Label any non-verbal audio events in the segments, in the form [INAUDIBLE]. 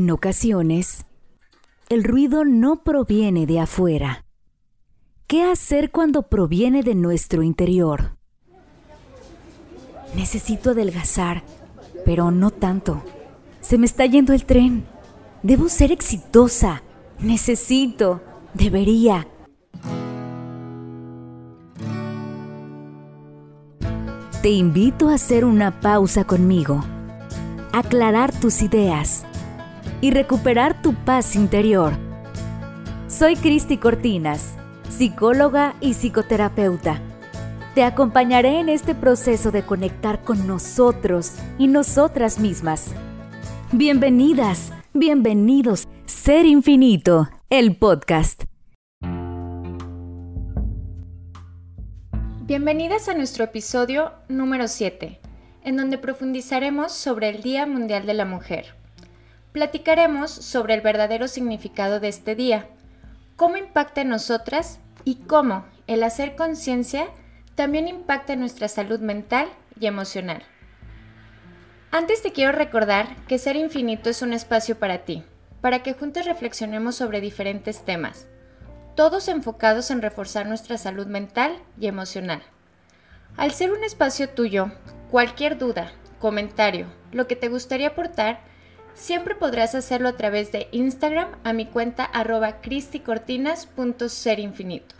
En ocasiones, el ruido no proviene de afuera. ¿Qué hacer cuando proviene de nuestro interior? Necesito adelgazar, pero no tanto. Se me está yendo el tren. Debo ser exitosa. Necesito. Debería. Te invito a hacer una pausa conmigo, aclarar tus ideas y recuperar tu paz interior. Soy Cristi Cortinas, psicóloga y psicoterapeuta. Te acompañaré en este proceso de conectar con nosotros y nosotras mismas. Bienvenidas, bienvenidos, Ser Infinito, el podcast. Bienvenidas a nuestro episodio número 7, en donde profundizaremos sobre el Día Mundial de la Mujer. Platicaremos sobre el verdadero significado de este día, cómo impacta en nosotras y cómo el hacer conciencia también impacta en nuestra salud mental y emocional. Antes te quiero recordar que Ser Infinito es un espacio para ti, para que juntos reflexionemos sobre diferentes temas todos enfocados en reforzar nuestra salud mental y emocional. Al ser un espacio tuyo, cualquier duda, comentario, lo que te gustaría aportar, siempre podrás hacerlo a través de Instagram a mi cuenta arroba cristicortinas.serinfinito.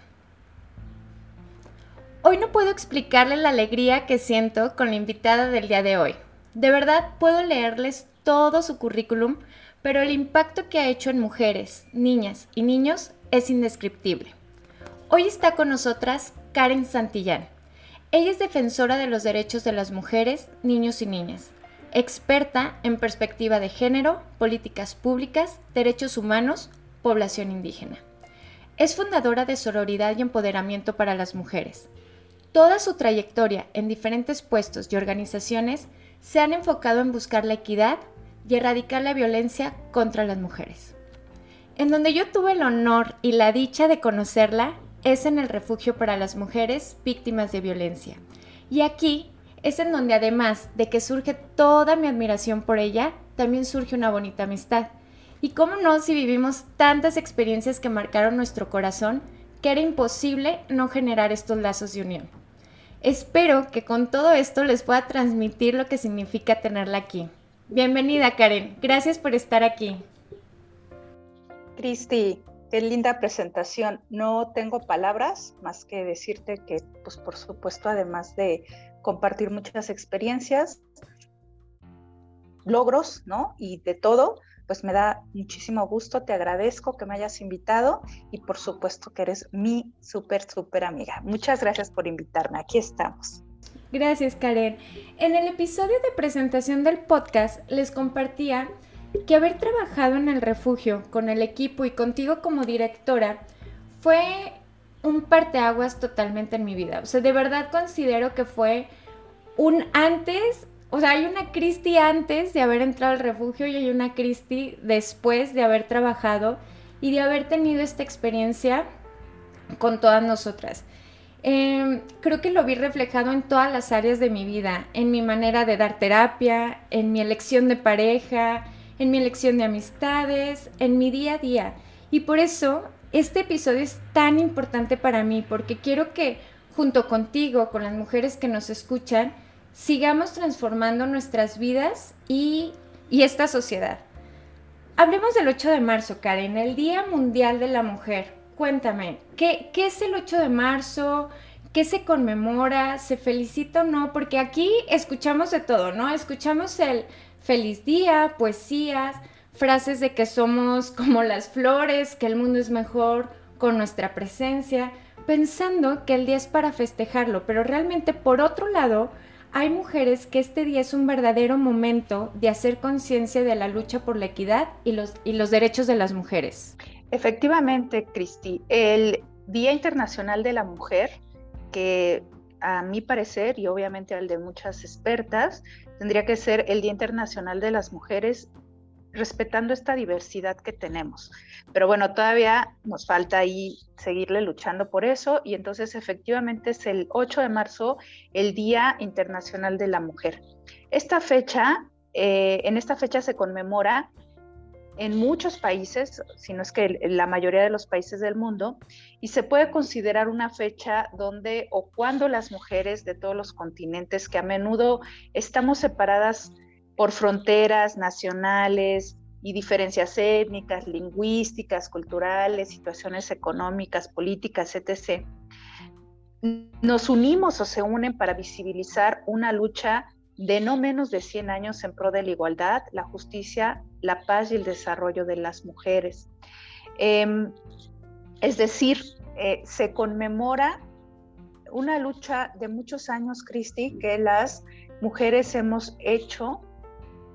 Hoy no puedo explicarle la alegría que siento con la invitada del día de hoy. De verdad puedo leerles todo su currículum, pero el impacto que ha hecho en mujeres, niñas y niños es indescriptible. Hoy está con nosotras Karen Santillán. Ella es defensora de los derechos de las mujeres, niños y niñas, experta en perspectiva de género, políticas públicas, derechos humanos, población indígena. Es fundadora de Sororidad y Empoderamiento para las Mujeres. Toda su trayectoria en diferentes puestos y organizaciones se han enfocado en buscar la equidad y erradicar la violencia contra las mujeres. En donde yo tuve el honor y la dicha de conocerla es en el refugio para las mujeres víctimas de violencia. Y aquí es en donde además de que surge toda mi admiración por ella, también surge una bonita amistad. Y cómo no si vivimos tantas experiencias que marcaron nuestro corazón, que era imposible no generar estos lazos de unión. Espero que con todo esto les pueda transmitir lo que significa tenerla aquí. Bienvenida Karen, gracias por estar aquí. Cristi, qué linda presentación. No tengo palabras más que decirte que, pues por supuesto, además de compartir muchas experiencias, logros, ¿no? Y de todo, pues me da muchísimo gusto, te agradezco que me hayas invitado y por supuesto que eres mi súper, súper amiga. Muchas gracias por invitarme, aquí estamos. Gracias, Karen. En el episodio de presentación del podcast les compartía que haber trabajado en el refugio con el equipo y contigo como directora fue un parteaguas totalmente en mi vida. O sea, de verdad considero que fue un antes, o sea, hay una Cristi antes de haber entrado al refugio y hay una Cristi después de haber trabajado y de haber tenido esta experiencia con todas nosotras. Em, creo que lo vi reflejado en todas las áreas de mi vida, en mi manera de dar terapia, en mi elección de pareja, en mi elección de amistades, en mi día a día. Y por eso este episodio es tan importante para mí, porque quiero que junto contigo, con las mujeres que nos escuchan, sigamos transformando nuestras vidas y, esta sociedad. Hablemos del 8 de marzo, Karen, el Día Mundial de la Mujer. Cuéntame, ¿qué, ¿qué es el 8 de marzo? ¿Qué se conmemora? ¿Se felicita o no? Porque aquí escuchamos de todo, ¿no? Escuchamos el feliz día, poesías, frases de que somos como las flores, que el mundo es mejor con nuestra presencia, pensando que el día es para festejarlo, pero realmente por otro lado, hay mujeres que este día es un verdadero momento de hacer conciencia de la lucha por la equidad y los, y los derechos de las mujeres. Efectivamente, Cristi, el Día Internacional de la Mujer, que a mi parecer y obviamente al de muchas expertas, tendría que ser el Día Internacional de las Mujeres respetando esta diversidad que tenemos. Pero bueno, todavía nos falta ahí seguirle luchando por eso y entonces efectivamente es el 8 de marzo el Día Internacional de la Mujer. Esta fecha, eh, en esta fecha se conmemora en muchos países, si no es que en la mayoría de los países del mundo, y se puede considerar una fecha donde o cuando las mujeres de todos los continentes, que a menudo estamos separadas por fronteras nacionales y diferencias étnicas, lingüísticas, culturales, situaciones económicas, políticas, etc., nos unimos o se unen para visibilizar una lucha de no menos de 100 años en pro de la igualdad, la justicia, la paz y el desarrollo de las mujeres. Em, es decir, eh, se conmemora una lucha de muchos años, Cristi, que las mujeres hemos hecho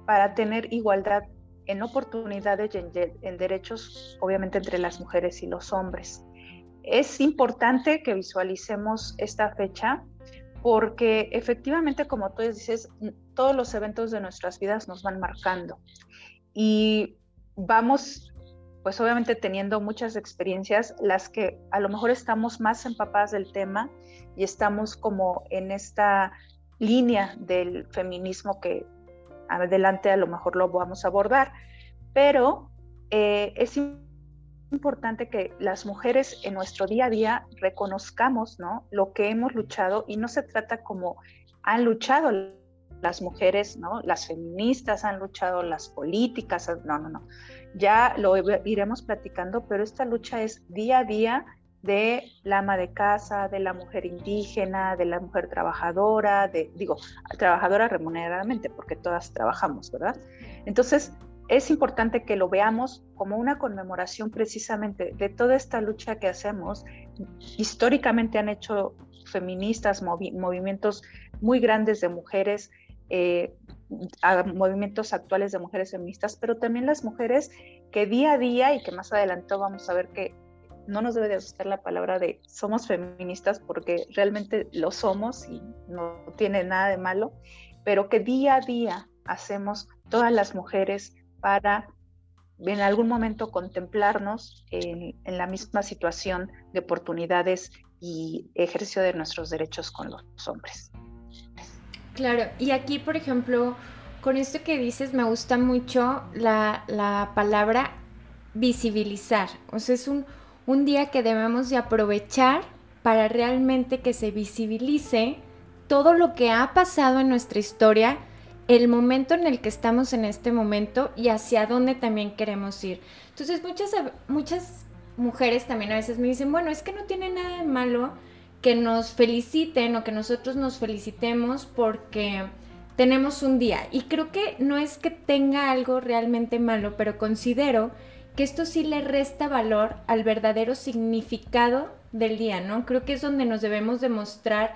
para tener igualdad en oportunidades y en derechos, obviamente, entre las mujeres y los hombres. Es importante que visualicemos esta fecha porque efectivamente, como tú dices, todos los eventos de nuestras vidas nos van marcando y vamos, pues obviamente teniendo muchas experiencias, las que a lo mejor estamos más empapadas del tema y estamos como en esta línea del feminismo que adelante a lo mejor lo vamos a abordar, pero eh, es importante que las mujeres en nuestro día a día reconozcamos ¿no? lo que hemos luchado y no se trata como han luchado las mujeres, ¿no? las feministas han luchado, las políticas, no, no, no. Ya lo iremos platicando, pero esta lucha es día a día de la ama de casa, de la mujer indígena, de la mujer trabajadora, digo, trabajadora remuneradamente, porque todas trabajamos, ¿verdad? Entonces, es importante que lo veamos como una conmemoración precisamente de toda esta lucha que hacemos. Históricamente han hecho feministas movimientos muy grandes de mujeres, eh, movimientos actuales de mujeres feministas, pero también las mujeres que día a día y que más adelante vamos a ver que no nos debe de asustar la palabra de somos feministas porque realmente lo somos y no tiene nada de malo, pero que día a día hacemos todas las mujeres para en algún momento contemplarnos en, la misma situación de oportunidades y ejercicio de nuestros derechos con los hombres. Claro, y aquí, por ejemplo, con esto que dices, me gusta mucho la, palabra visibilizar. O sea, es un, un día que debemos de aprovechar para realmente que se visibilice todo lo que ha pasado en nuestra historia, el momento en el que estamos en este momento y hacia dónde también queremos ir. Entonces muchas, muchas mujeres también a veces me dicen, bueno, es que no tiene nada de malo que nos feliciten o que nosotros nos felicitemos porque tenemos un día. Y creo que no es que tenga algo realmente malo, pero considero que esto sí le resta valor al verdadero significado del día, ¿no? Creo que es donde nos debemos demostrar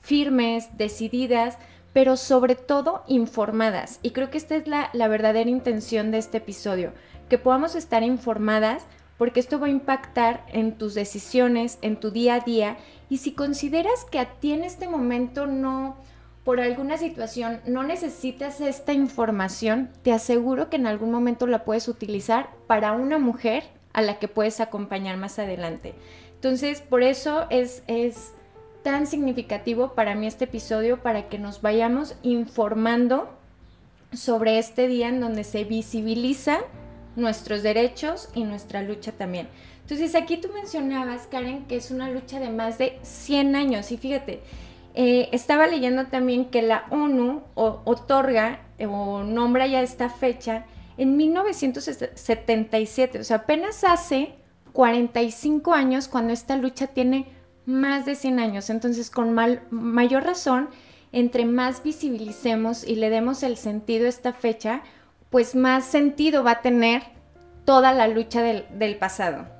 firmes, decididas, pero sobre todo informadas. Y creo que esta es la, verdadera intención de este episodio, que podamos estar informadas porque esto va a impactar en tus decisiones, en tu día a día. Y si consideras que a ti en este momento no, por alguna situación, no necesitas esta información, te aseguro que en algún momento la puedes utilizar para una mujer a la que puedes acompañar más adelante. Entonces, por eso es, es tan significativo para mí este episodio para que nos vayamos informando sobre este día en donde se visibilizan nuestros derechos y nuestra lucha también. Entonces aquí tú mencionabas, Karen, que es una lucha de más de 100 años y fíjate, eh, estaba leyendo también que la ONU otorga o nombra ya esta fecha en 1977, o sea, apenas hace 45 años cuando esta lucha tiene más de 100 años. Entonces, con mayor razón, entre más visibilicemos y le demos el sentido a esta fecha, pues más sentido va a tener toda la lucha del pasado.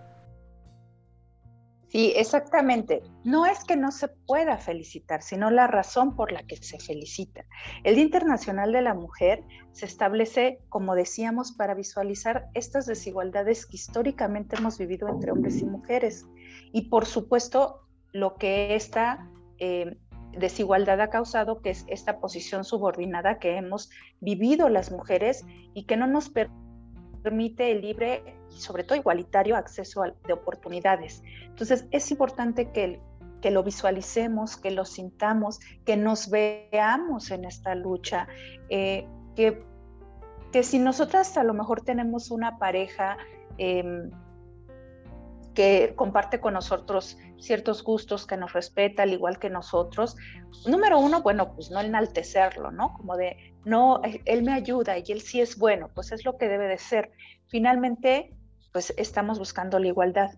Sí, exactamente. No es que no se pueda felicitar, sino la razón por la que se felicita. El Día Internacional de la Mujer se establece, como decíamos, para visualizar estas desigualdades que históricamente hemos vivido entre hombres y mujeres. Y por supuesto, lo que esta eh, desigualdad ha causado, que es esta posición subordinada que hemos vivido las mujeres y que no nos permite el libre y sobre todo igualitario acceso de oportunidades. Entonces es importante que, que lo visualicemos, que lo sintamos, que nos veamos en esta lucha, eh, que que si nosotras a lo mejor tenemos una pareja em, que comparte con nosotros ciertos gustos, que nos respeta al igual que nosotros, número uno, bueno, pues no enaltecerlo, ¿no? Como de, no, él me ayuda y él sí es bueno, pues es lo que debe de ser. Finalmente, pues estamos buscando la igualdad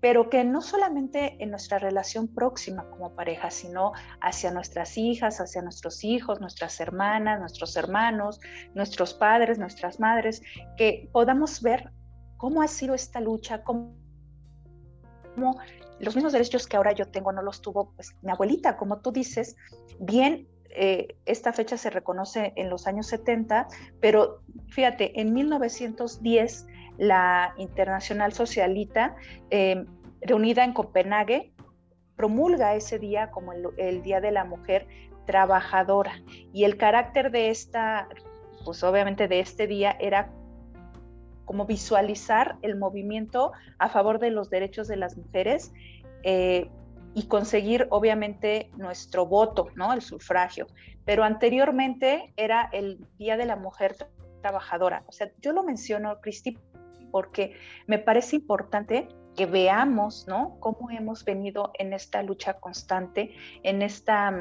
pero que no solamente en nuestra relación próxima como pareja, sino hacia nuestras hijas, hacia nuestros hijos, nuestras hermanas, nuestros hermanos, nuestros padres, nuestras madres, que podamos ver cómo ha sido esta lucha, cómo, los mismos derechos que ahora yo tengo no los tuvo pues, mi abuelita, como tú dices, bien. Eh, esta fecha se reconoce en los años 70, pero fíjate, en 1910 la Internacional Socialita, eh, reunida en Copenhague, promulga ese día como el, Día de la Mujer Trabajadora. Y el carácter de esta, pues obviamente de este día era como visualizar el movimiento a favor de los derechos de las mujeres eh, y conseguir obviamente nuestro voto, ¿no? El sufragio. Pero anteriormente era el Día de la Mujer Trabajadora. O sea, yo lo menciono, Cristi, porque me parece importante que veamos, ¿no? Cómo hemos venido en esta lucha constante, en esta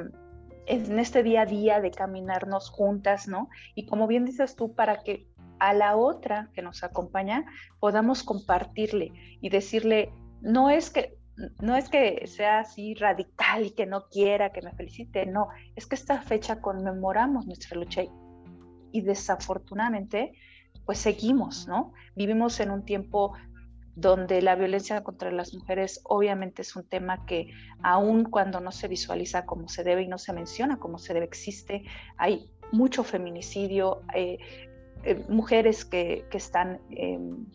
en este día a día de caminarnos juntas, ¿no? Y como bien dices tú, para que a la otra que nos acompaña podamos compartirle y decirle, no es que no es que sea así radical y que no quiera que me felicite, no, es que esta fecha conmemoramos nuestra lucha y desafortunadamente pues seguimos, ¿no? Vivimos en un tiempo donde la violencia contra las mujeres obviamente es un tema que aun cuando no se visualiza como se debe y no se menciona como se debe, existe, hay mucho feminicidio, eh, eh, mujeres que, están em,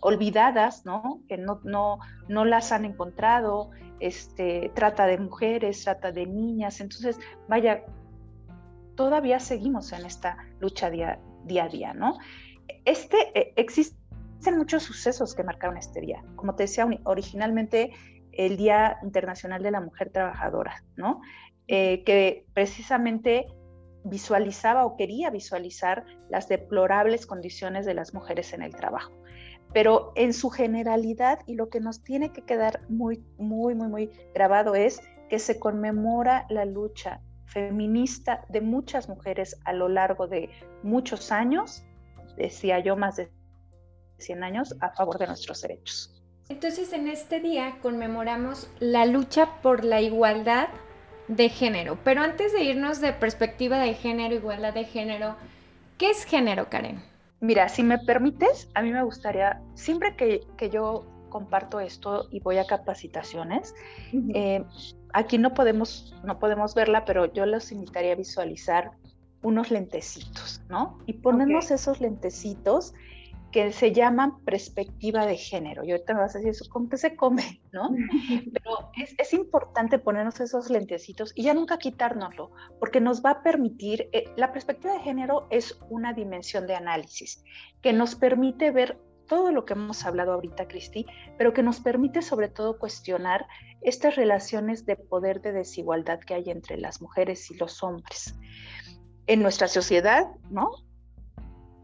olvidadas, ¿no? que no, no, no las han encontrado, este, trata de mujeres, trata de niñas, entonces, vaya, todavía seguimos en esta lucha día, día a día, ¿no? este, eh, existen muchos sucesos que marcaron este día. Como te decía, originalmente el Día Internacional de la Mujer Trabajadora, ¿no? Eh, que precisamente visualizaba o quería visualizar las deplorables condiciones de las mujeres en el trabajo. Pero en su generalidad, y lo que nos tiene que quedar muy, muy, muy, muy grabado es que se conmemora la lucha feminista de muchas mujeres a lo largo de muchos años decía yo, más de 100 años a favor de nuestros derechos. Entonces, en este día conmemoramos la lucha por la igualdad de género. Pero antes de irnos de perspectiva de género, igualdad de género, ¿qué es género, Karen? Mira, si me permites, a mí me gustaría, siempre que, que yo comparto esto y voy a capacitaciones, eh, aquí no podemos, no podemos verla, pero yo los invitaría a visualizar unos lentecitos, ¿no? Y ponemos esos lentecitos que se llaman perspectiva de género. Y ahorita me vas a decir, eso, ¿con qué se come? [LAUGHS] ¿no? [LAUGHS] Pero es, importante ponernos esos lentecitos y ya nunca quitárnoslo, porque nos va a permitir, eh, la perspectiva de género es una dimensión de análisis que nos permite ver todo lo que hemos hablado ahorita, Cristi, pero que nos permite sobre todo cuestionar estas relaciones de poder de desigualdad que hay entre las mujeres y los hombres en nuestra sociedad, ¿no?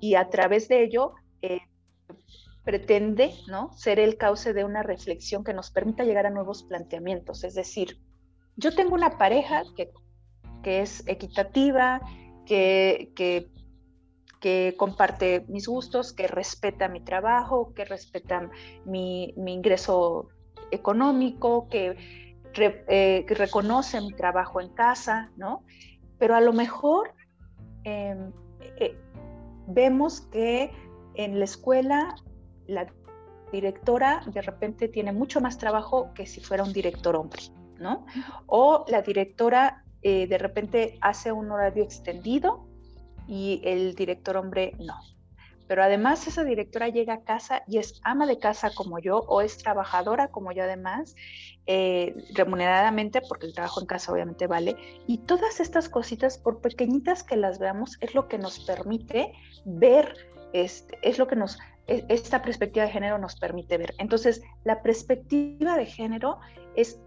Y a través de ello eh, pretende, ¿no? Ser el cauce de una reflexión que nos permita llegar a nuevos planteamientos. Es decir, yo tengo una pareja que, es equitativa, que, que, comparte mis gustos, que respeta mi trabajo, que respeta mi, ingreso económico, que, eh, que reconoce mi trabajo en casa, ¿no? Pero a lo mejor Em, eh, vemos que en la escuela la directora de repente tiene mucho más trabajo que si fuera un director hombre, ¿no? O la directora eh, de repente hace un horario extendido y el director hombre no pero además esa directora llega a casa y es ama de casa como yo o es trabajadora como yo además, eh, remuneradamente, porque el trabajo en casa obviamente vale, y todas estas cositas, por pequeñitas que las veamos, es lo que nos permite ver, es lo que nos, e, esta perspectiva de género nos permite ver. Entonces, la perspectiva de género es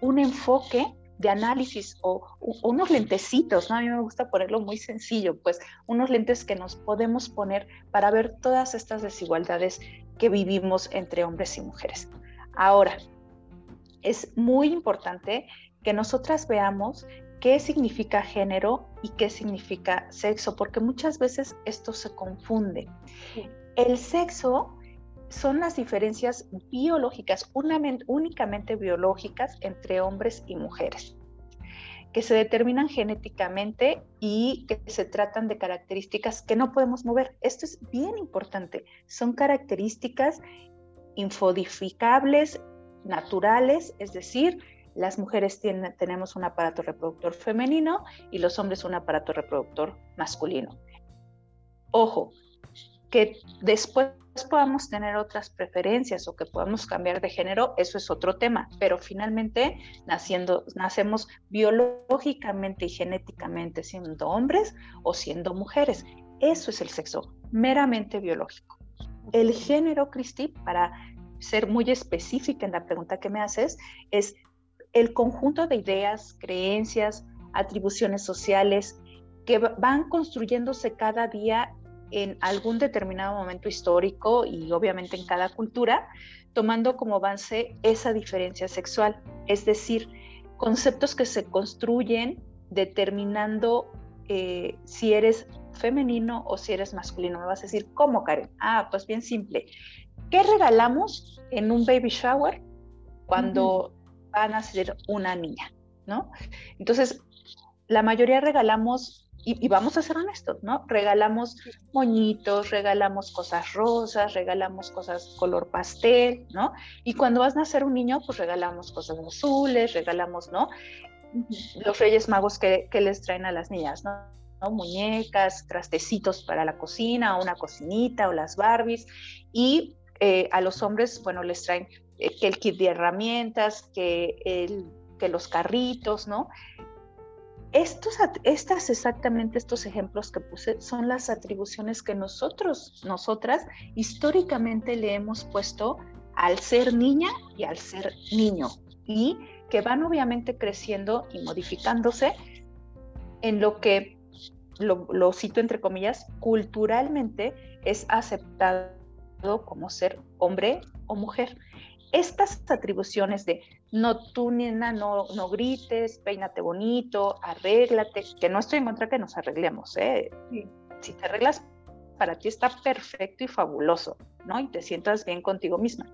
un enfoque de análisis o, unos lentecitos, ¿no? A mí me gusta ponerlo muy sencillo, pues unos lentes que nos podemos poner para ver todas estas desigualdades que vivimos entre hombres y mujeres. Ahora, es muy importante que nosotras veamos qué significa género y qué significa sexo, porque muchas veces esto se confunde. El sexo son las diferencias biológicas, únicamente biológicas entre hombres y mujeres, que se determinan genéticamente y que se tratan de características que no podemos mover. Esto es bien importante. Son características infodificables, naturales, es decir, las mujeres tienen, tenemos un aparato reproductor femenino y los hombres un aparato reproductor masculino. Ojo, que después podamos tener otras preferencias o que podamos cambiar de género, eso es otro tema, pero finalmente naciendo, nacemos biológicamente y genéticamente siendo hombres o siendo mujeres. Eso es el sexo, meramente biológico. El género, Cristi, para ser muy específica en la pregunta que me haces, es el conjunto de ideas, creencias, atribuciones sociales que van construyéndose cada día en algún determinado momento histórico y obviamente en cada cultura, tomando como base esa diferencia sexual, es decir, conceptos que se construyen determinando eh, si eres femenino o si eres masculino. Me vas a decir, ¿cómo, Karen? Ah, pues bien simple. ¿Qué regalamos en un baby shower cuando van a ser una niña? ¿No? Entonces, la mayoría regalamos y, vamos a ser honestos, ¿no? Regalamos moñitos, regalamos cosas rosas, regalamos cosas color pastel, ¿no? Y cuando vas a nacer un niño, pues regalamos cosas azules, regalamos, ¿no? Los Reyes Magos que, les traen a las niñas, ¿no? Muñecas, trastecitos para la cocina, una cocinita, o las Barbies. Y eh, a los hombres, bueno, les traen que el kit de herramientas, que, el, que los carritos, ¿no? Estos, estas exactamente estos ejemplos que puse son las atribuciones que nosotros, nosotras, históricamente le hemos puesto al ser niña y al ser niño y que van obviamente creciendo y modificándose en lo que, lo, lo cito entre comillas, culturalmente es aceptado como ser hombre o mujer estas atribuciones de no tú, nena, no, no grites, peínate bonito, arréglate, que no estoy en contra que nos arreglemos, ¿eh? Si te arreglas, para ti está perfecto y fabuloso, ¿no? Y te sientas bien contigo misma.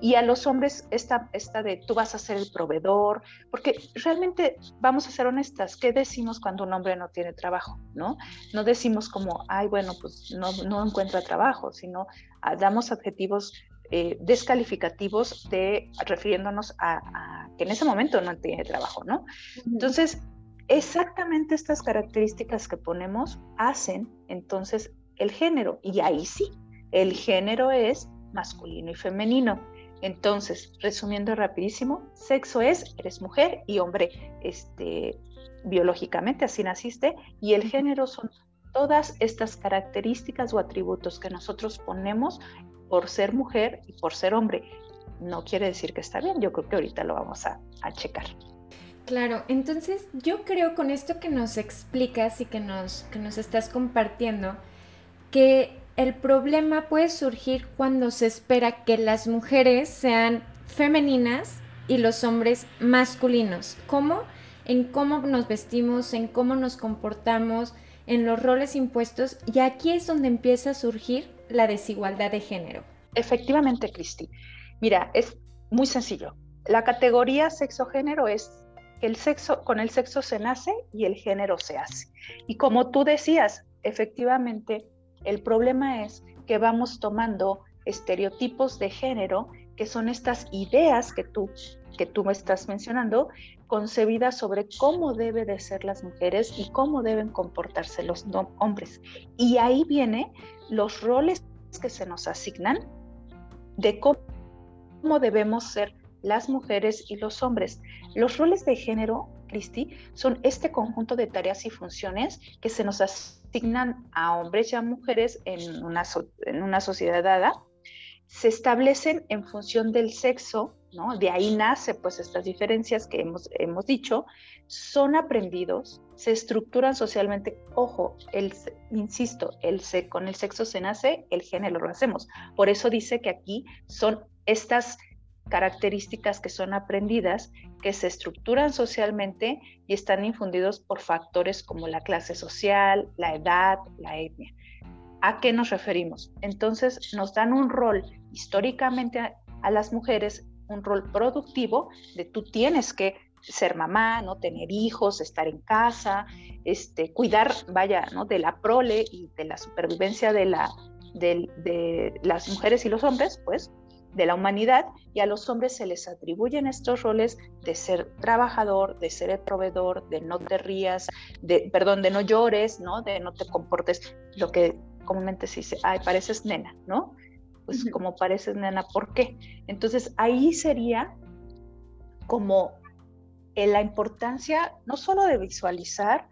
Y a los hombres, esta, esta de tú vas a ser el proveedor, porque realmente, vamos a ser honestas, ¿qué decimos cuando un hombre no tiene trabajo, ¿no? No decimos como, ay, bueno, pues no, no encuentra trabajo, sino ah, damos adjetivos eh, descalificativos de refiriéndonos a, que en ese momento no tiene trabajo, ¿no? Entonces, exactamente estas características que ponemos hacen entonces el género. Y ahí sí, el género es masculino y femenino. Entonces, resumiendo rapidísimo, sexo es, eres mujer y hombre, este, biológicamente así naciste, y el género son todas estas características o atributos que nosotros ponemos por ser mujer y por ser hombre. No quiere decir que está bien, yo creo que ahorita lo vamos a, checar. Claro, entonces yo creo con esto que nos explicas y que nos, que nos estás compartiendo, que el problema puede surgir cuando se espera que las mujeres sean femeninas y los hombres masculinos. ¿Cómo? En cómo nos vestimos, en cómo nos comportamos, en los roles impuestos. Y aquí es donde empieza a surgir la desigualdad de género? Efectivamente, Cristi. Mira, es muy sencillo. La categoría sexo-género es el sexo, con el sexo se nace y el género se hace. Y como tú decías, efectivamente, el problema es que vamos tomando estereotipos de género, que son estas ideas que tú, que tú me estás mencionando, concebidas sobre cómo debe de ser las mujeres y cómo deben comportarse los hombres. Y ahí viene los roles que se nos asignan de cómo debemos ser las mujeres y los hombres. Los roles de género, Cristi, son este conjunto de tareas y funciones que se nos asignan a hombres y a mujeres en una, en una sociedad dada se establecen en función del sexo, ¿no? De ahí nace pues estas diferencias que hemos, hemos dicho, son aprendidos, se estructuran socialmente. Ojo, el, insisto, el, con el sexo se nace, el género lo hacemos. Por eso dice que aquí son estas características que son aprendidas, que se estructuran socialmente y están infundidos por factores como la clase social, la edad, la etnia. ¿A qué nos referimos? Entonces nos dan un rol históricamente a, las mujeres, un rol productivo de tú tienes que ser mamá, no tener hijos, estar en casa, este, cuidar, vaya, ¿no? de la prole y de la supervivencia de, la, de, las mujeres y los hombres, pues, de la humanidad, y a los hombres se les atribuyen estos roles de ser trabajador, de ser el proveedor, de no te rías, de, perdón, de no llores, ¿no? De no te comportes, lo que comúnmente se dice, ay, pareces nena, ¿no? Pues como pareces nena, ¿por qué? Entonces ahí sería como eh, la importancia no solo de visualizar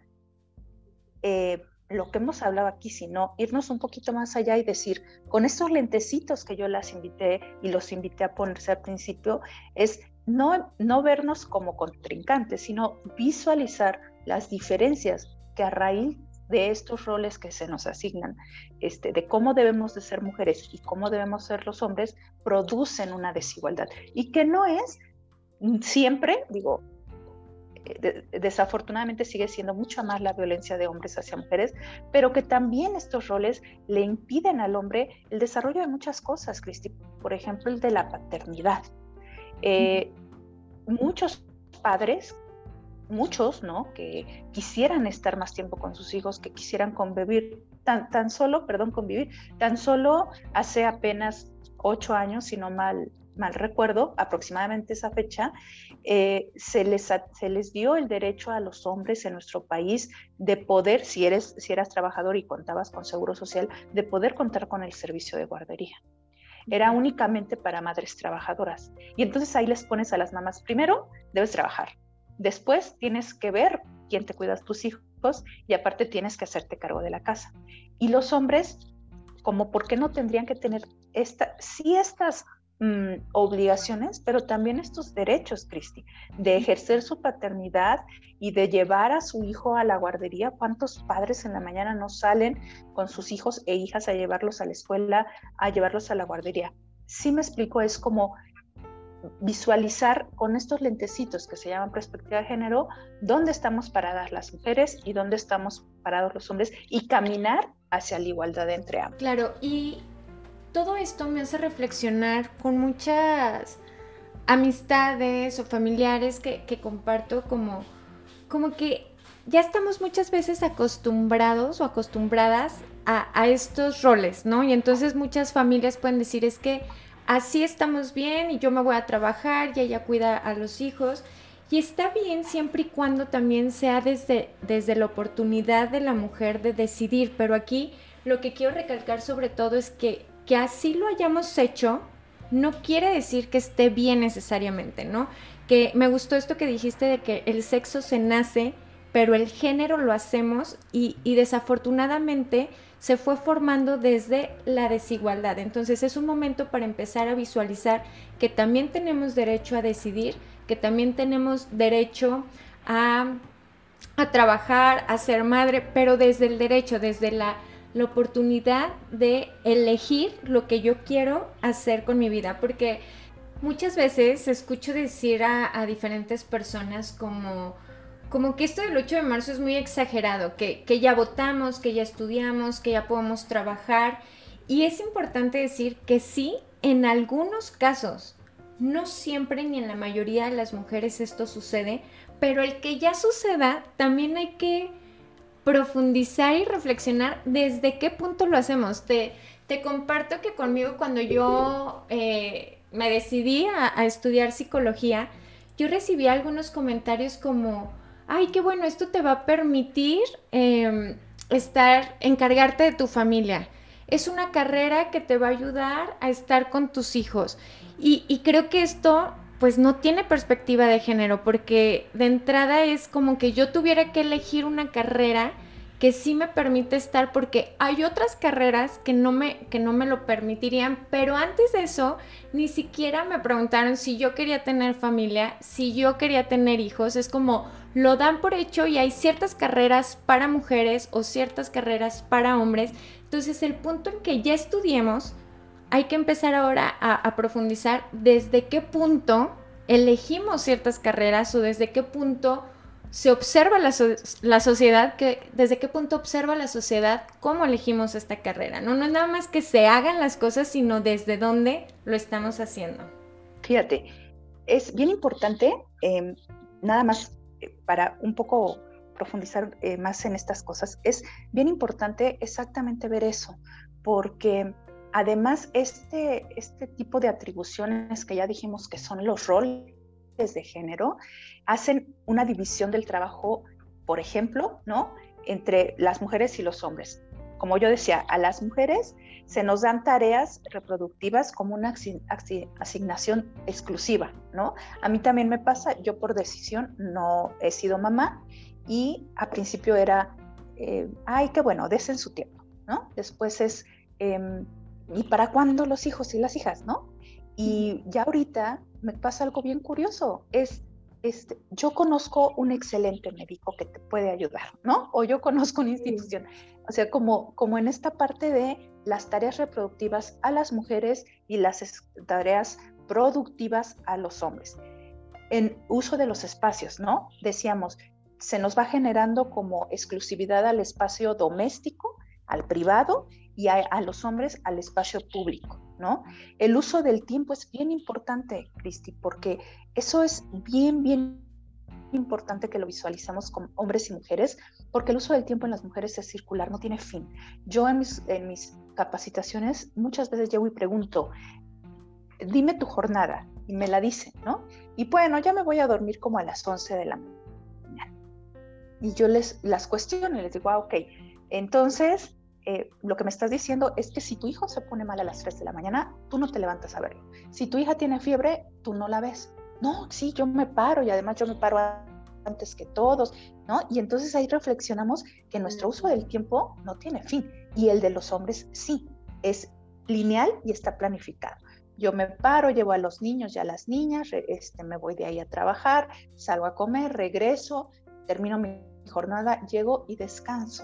eh, lo que hemos hablado aquí, sino irnos un poquito más allá y decir, con estos lentecitos que yo las invité y los invité a ponerse al principio, es no, no vernos como contrincantes, sino visualizar las diferencias que a raíz de estos roles que se nos asignan, este, de cómo debemos de ser mujeres y cómo debemos ser los hombres, producen una desigualdad. Y que no es siempre, digo, desafortunadamente sigue siendo mucho más la violencia de hombres hacia mujeres, pero que también estos roles le impiden al hombre el desarrollo de muchas cosas, Cristi. Por ejemplo, el de la paternidad. Eh, muchos padres, muchos, ¿no? Que quisieran estar más tiempo con sus hijos, que quisieran convivir, tan, tan solo, perdón, convivir, tan solo hace apenas ocho años, si no mal, mal recuerdo, aproximadamente esa fecha, eh, se, les, se les dio el derecho a los hombres en nuestro país de poder, si, eres, si eras trabajador y contabas con seguro social, de poder contar con el servicio de guardería. Era únicamente para madres trabajadoras. Y entonces ahí les pones a las mamás, primero debes trabajar, después tienes que ver quién te cuida a tus hijos y aparte tienes que hacerte cargo de la casa. Y los hombres, como por qué no tendrían que tener esta, si estas Mm, obligaciones, pero también estos derechos, Cristi, de ejercer su paternidad y de llevar a su hijo a la guardería. ¿Cuántos padres en la mañana no salen con sus hijos e hijas a llevarlos a la escuela, a llevarlos a la guardería? Sí me explico, es como visualizar con estos lentecitos que se llaman perspectiva de género, dónde estamos paradas las mujeres y dónde estamos parados los hombres y caminar hacia la igualdad entre ambos. Claro, y todo esto me hace reflexionar con muchas amistades o familiares que, comparto como, como que ya estamos muchas veces acostumbrados o acostumbradas a, a, estos roles, ¿no? Y entonces muchas familias pueden decir es que así estamos bien y yo me voy a trabajar y ella cuida a los hijos. Y está bien siempre y cuando también sea desde, desde la oportunidad de la mujer de decidir, pero aquí lo que quiero recalcar sobre todo es que que así lo hayamos hecho no quiere decir que esté bien necesariamente, ¿no? Que me gustó esto que dijiste de que el sexo se nace, pero el género lo hacemos y, desafortunadamente se fue formando desde la desigualdad. Entonces es un momento para empezar a visualizar que también tenemos derecho a decidir, que también tenemos derecho a, a trabajar, a ser madre, pero desde el derecho, desde la la oportunidad de elegir lo que yo quiero hacer con mi vida, porque muchas veces escucho decir a, diferentes personas como, como que esto del 8 de marzo es muy exagerado, que, que ya votamos, que ya estudiamos, que ya podemos trabajar, y es importante decir que sí, en algunos casos, no siempre ni en la mayoría de las mujeres esto sucede, pero el que ya suceda, también hay que profundizar y reflexionar desde qué punto lo hacemos. Te, te comparto que conmigo cuando yo eh, me decidí a, estudiar psicología, yo recibí algunos comentarios como, ay, qué bueno, esto te va a permitir em, estar, encargarte de tu familia. Es una carrera que te va a ayudar a estar con tus hijos. Y, y creo que esto pues no tiene perspectiva de género, porque de entrada es como que yo tuviera que elegir una carrera que sí me permite estar porque hay otras carreras que no me, que no me lo permitirían, pero antes de eso ni siquiera me preguntaron si yo quería tener familia, si yo quería tener hijos, es como lo dan por hecho y hay ciertas carreras para mujeres o ciertas carreras para hombres, entonces el punto en que ya estudiemos, hay que empezar ahora a, profundizar desde qué punto elegimos ciertas carreras o desde qué punto se observa la, la, sociedad, que, desde qué punto observa la sociedad cómo elegimos esta carrera. ¿no? no es nada más que se hagan las cosas, sino desde dónde lo estamos haciendo. Fíjate, es bien importante, em, nada más eh, para un poco profundizar eh, más en estas cosas, es bien importante exactamente ver eso, porque además este, este tipo de atribuciones que ya dijimos que son los roles de género hacen una división del trabajo, por ejemplo, ¿no? entre las mujeres y los hombres. Como yo decía, a las mujeres se nos dan tareas reproductivas como una asignación exclusiva, ¿no? A mí también me pasa, yo por decisión no he sido mamá y a principio era, eh, ay, qué bueno, desen su tiempo, ¿no? Después es, em, ¿y para cuándo los hijos y las hijas, no? Y ya ahorita me pasa algo bien curioso, es, este, yo conozco un excelente médico que te puede ayudar, ¿no? O yo conozco una institución. O sea, como, como en esta parte de las tareas reproductivas a las mujeres y las tareas productivas a los hombres. En uso de los espacios, ¿no? Decíamos, se nos va generando como exclusividad al espacio doméstico, al privado, y a los hombres al espacio público. ¿No? El uso del tiempo es bien importante, Cristi, porque eso es bien, bien importante que lo visualicemos como hombres y mujeres, porque el uso del tiempo en las mujeres es circular, no tiene fin. Yo en mis, en mis capacitaciones muchas veces llego y pregunto, dime tu jornada, y me la dicen, ¿no? Y bueno, ya me voy a dormir como a las 11 de la mañana. Y yo les las cuestiono y les digo, ah, ok, entonces eh, lo que me estás diciendo es que si tu hijo se pone mal a las 3 de la mañana, tú no te levantas a verlo. Si tu hija tiene fiebre, tú no la ves. No, sí, yo me paro y además yo me paro antes que todos, ¿no? Y entonces ahí reflexionamos que nuestro uso del tiempo no tiene fin y el de los hombres sí, es lineal y está planificado. Yo me paro, llevo a los niños y a las niñas, este, me voy de ahí a trabajar, salgo a comer, regreso, termino mi jornada, llego y descanso.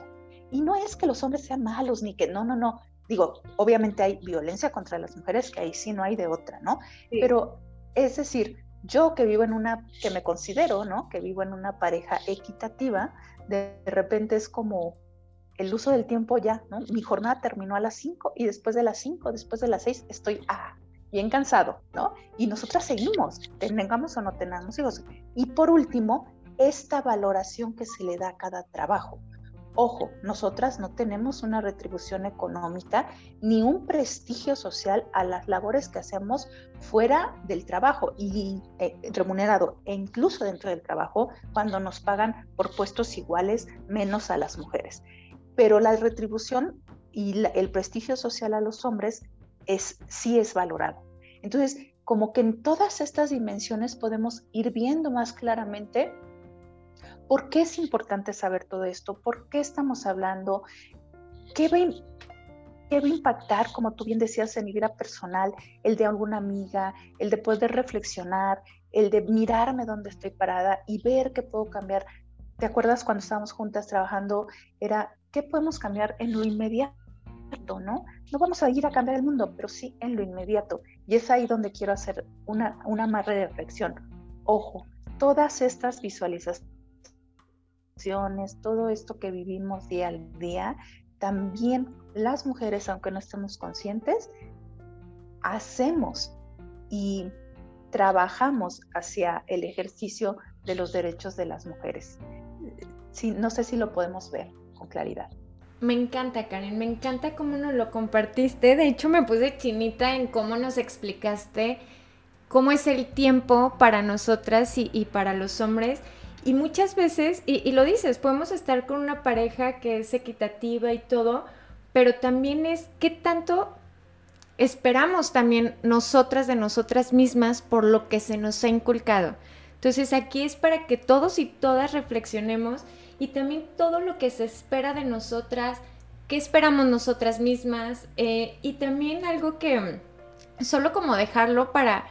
Y no es que los hombres sean malos, ni que no, no, no. Digo, obviamente hay violencia contra las mujeres, que ahí sí no hay de otra, ¿no? Pero es decir, yo que vivo en una, que me considero, ¿no? Que vivo en una pareja equitativa, de repente es como el uso del tiempo ya, ¿no? Mi jornada terminó a las 5 y después de las 5, después de las 6, estoy ah, bien cansado, ¿no? Y nosotras seguimos, tengamos o no tengamos hijos. Y por último, esta valoración que se le da a cada trabajo. Ojo, nosotras no tenemos una retribución económica ni un prestigio social a las labores que hacemos fuera del trabajo y eh, remunerado e incluso dentro del trabajo cuando nos pagan por puestos iguales menos a las mujeres. Pero la retribución y el prestigio social a los hombres es, sí es valorado. Entonces, como que en todas estas dimensiones podemos ir viendo más claramente ¿Por qué es importante saber todo esto? ¿Por qué estamos hablando? ¿Qué va, a impactar, como tú bien decías, en mi vida personal, el de alguna amiga, el de poder reflexionar, el de mirarme dónde estoy parada y ver qué puedo cambiar? ¿Te acuerdas cuando estábamos juntas trabajando? Era, ¿qué podemos cambiar en lo inmediato? ¿no? No vamos a ir a cambiar el mundo, pero sí en lo inmediato. Y es ahí donde quiero hacer una, una más reflexión. Ojo, todas estas visualizaciones todo esto que vivimos día al día, también las mujeres, aunque no estemos conscientes, hacemos y trabajamos hacia el ejercicio de los derechos de las mujeres. No sé si lo podemos ver con claridad. Me encanta, Karen, me encanta cómo nos lo compartiste. De hecho, me puse chinita en cómo nos explicaste cómo es el tiempo para nosotras y para los hombres. Y muchas veces, y, lo dices, podemos estar con una pareja que es equitativa y todo, pero también es qué tanto esperamos también nosotras de nosotras mismas por lo que se nos ha inculcado. Entonces aquí es para que todos y todas reflexionemos y también todo lo que se espera de nosotras, qué esperamos nosotras mismas eh, y también algo que solo como dejarlo para,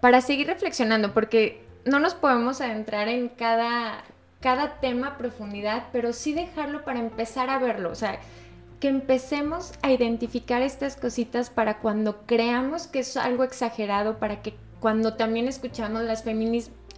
para seguir reflexionando, porque no nos podemos adentrar en cada, cada tema a profundidad, pero sí dejarlo para empezar a verlo, o sea, que empecemos a identificar estas cositas para cuando creamos que es algo exagerado, para que cuando también escuchamos las,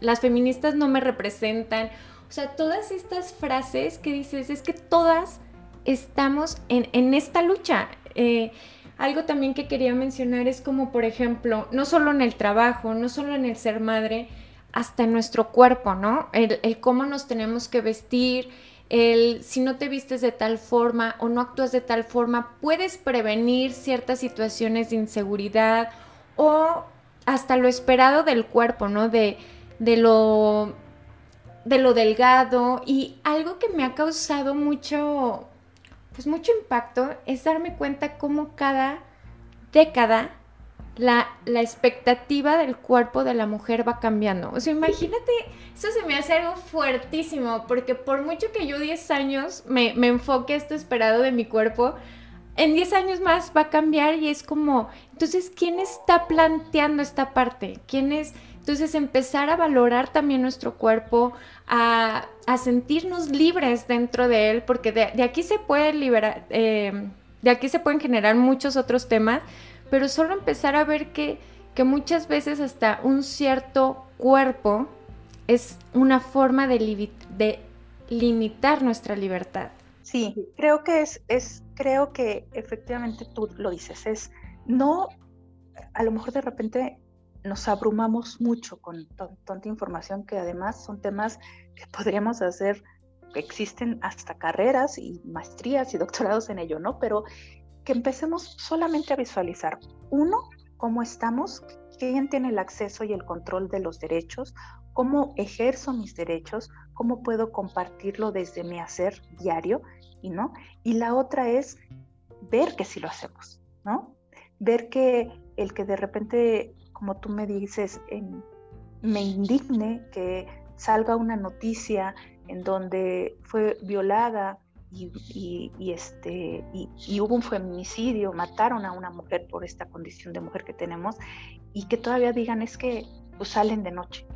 las feministas no me representan, o sea, todas estas frases que dices, es que todas estamos en, esta lucha. Eh, algo también que quería mencionar es como, por ejemplo, no solo en el trabajo, no solo en el ser madre, hasta nuestro cuerpo, ¿no? El, el, cómo nos tenemos que vestir, el si no te vistes de tal forma o no actúas de tal forma, puedes prevenir ciertas situaciones de inseguridad o hasta lo esperado del cuerpo, ¿no? De, de lo de lo delgado y algo que me ha causado mucho pues mucho impacto es darme cuenta cómo cada década la, la, expectativa del cuerpo de la mujer va cambiando. O sea, imagínate, eso se me hace algo fuertísimo, porque por mucho que yo 10 años me, me enfoque esto esperado de mi cuerpo, en 10 años más va a cambiar y es como, entonces, ¿quién está planteando esta parte? ¿Quién es? Entonces, empezar a valorar también nuestro cuerpo, a, sentirnos libres dentro de él, porque de, aquí se puede liberar, eh, de aquí se pueden generar muchos otros temas, pero solo empezar a ver que, que muchas veces hasta un cierto cuerpo es una forma de, de limitar nuestra libertad. Sí, creo que es, es, creo que efectivamente tú lo dices, es no, a lo mejor de repente nos abrumamos mucho con tanta información que además son temas que podríamos hacer, existen hasta carreras y maestrías y doctorados en ello, ¿no? Pero que empecemos solamente a visualizar, uno, cómo estamos, quién tiene el acceso y el control de los derechos, cómo ejerzo mis derechos, cómo puedo compartirlo desde mi hacer diario, y no. Y la otra es ver que sí lo hacemos, ¿no? Ver que el que de repente como tú me dices, me indigne que salga una noticia en donde fue violada y, este, y, hubo un feminicidio, mataron a una mujer por esta condición de mujer que tenemos, y que todavía digan es que pues, salen de noche.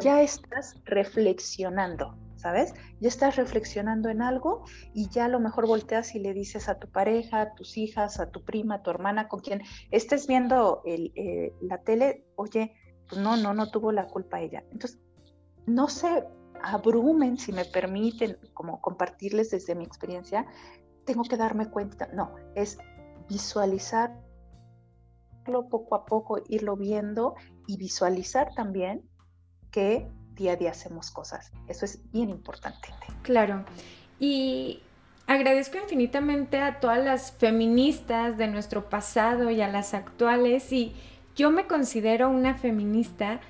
Ya estás reflexionando, ¿sabes? Ya estás reflexionando en algo y ya a lo mejor volteas y le dices a tu pareja, a tus hijas, a tu prima, a tu hermana, con quien estés viendo eh, la tele, oye, pues no, no, no tuvo la culpa ella. Entonces, no se abrumen, si me permiten, como compartirles desde mi experiencia, tengo que darme cuenta, no, es visualizarlo poco a poco, irlo viendo y visualizar también que día a día hacemos cosas. Eso es bien importante. Claro. Y agradezco infinitamente a todas las feministas de nuestro pasado y a las actuales. Y yo me considero una feminista,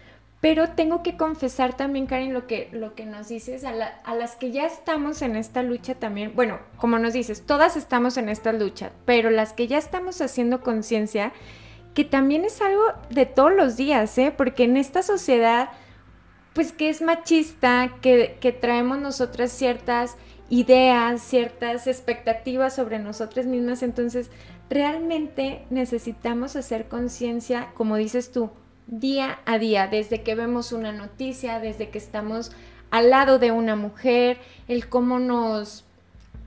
pero tengo que confesar también, Karen, lo que, lo que nos dices, a, a las que ya estamos en esta lucha también, bueno, como nos dices, todas estamos en esta lucha, pero las que ya estamos haciendo conciencia, que también es algo de todos los días, ¿eh? porque en esta sociedad pues que es machista, que, traemos nosotras ciertas ideas, ciertas expectativas sobre nosotras mismas, entonces realmente necesitamos hacer conciencia, como dices tú, día a día, desde que vemos una noticia, desde que estamos al lado de una mujer, el cómo nos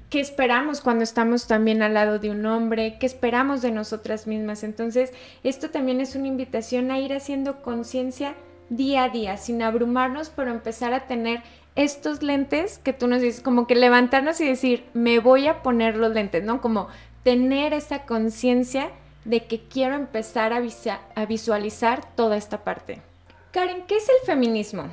qué esperamos cuando estamos también al lado de un hombre, qué esperamos de nosotras mismas. Entonces, esto también es una invitación a ir haciendo conciencia día a día, sin abrumarnos, pero empezar a tener estos lentes que tú nos dices, como que levantarnos y decir, me voy a poner los lentes, ¿no? Como tener esa conciencia de que quiero empezar a, a visualizar toda esta parte. Karen, ¿qué es el feminismo?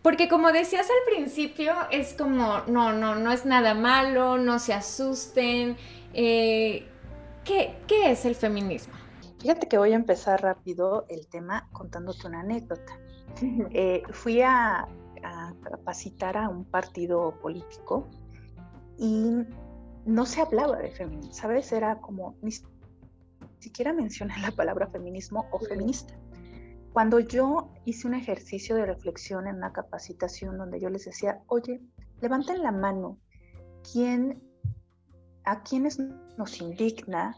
Porque como decías al principio, es como, no, no, no es nada malo, no se asusten. Eh, ¿qué, ¿Qué es el feminismo? Fíjate que voy a empezar rápido el tema contándote una anécdota. [LAUGHS] Eh, fui a, capacitar a un partido político y no se hablaba de feminismo, ¿sabes? Era como, ni siquiera mencioné la palabra feminismo o feminista. cuando yo hice un ejercicio de reflexión en una capacitación donde yo les decía, oye, levanten la mano, ¿quién, a quienes nos indigna,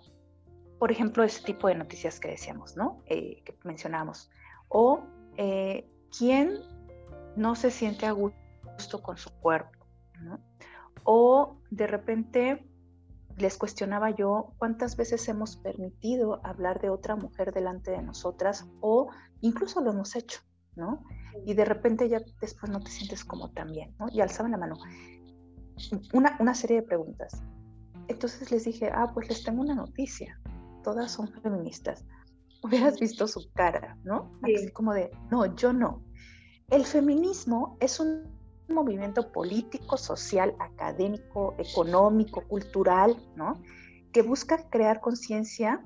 por ejemplo, ese tipo de noticias que decíamos, ¿no? Eh, que mencionamos, o eh, quién no se siente a gusto con su cuerpo, ¿no? O de repente les cuestionaba yo cuántas veces hemos permitido hablar de otra mujer delante de nosotras o incluso lo hemos hecho, ¿no? Y de repente ya después no te sientes como también, ¿no? Y alzaban la mano. Una, una serie de preguntas. Entonces les dije, ah, pues les tengo una noticia. Todas son feministas. Hubieras visto su cara, ¿no? Así como de, no, yo no. El feminismo es un movimiento político, social, académico, económico, cultural, ¿no? Que busca crear conciencia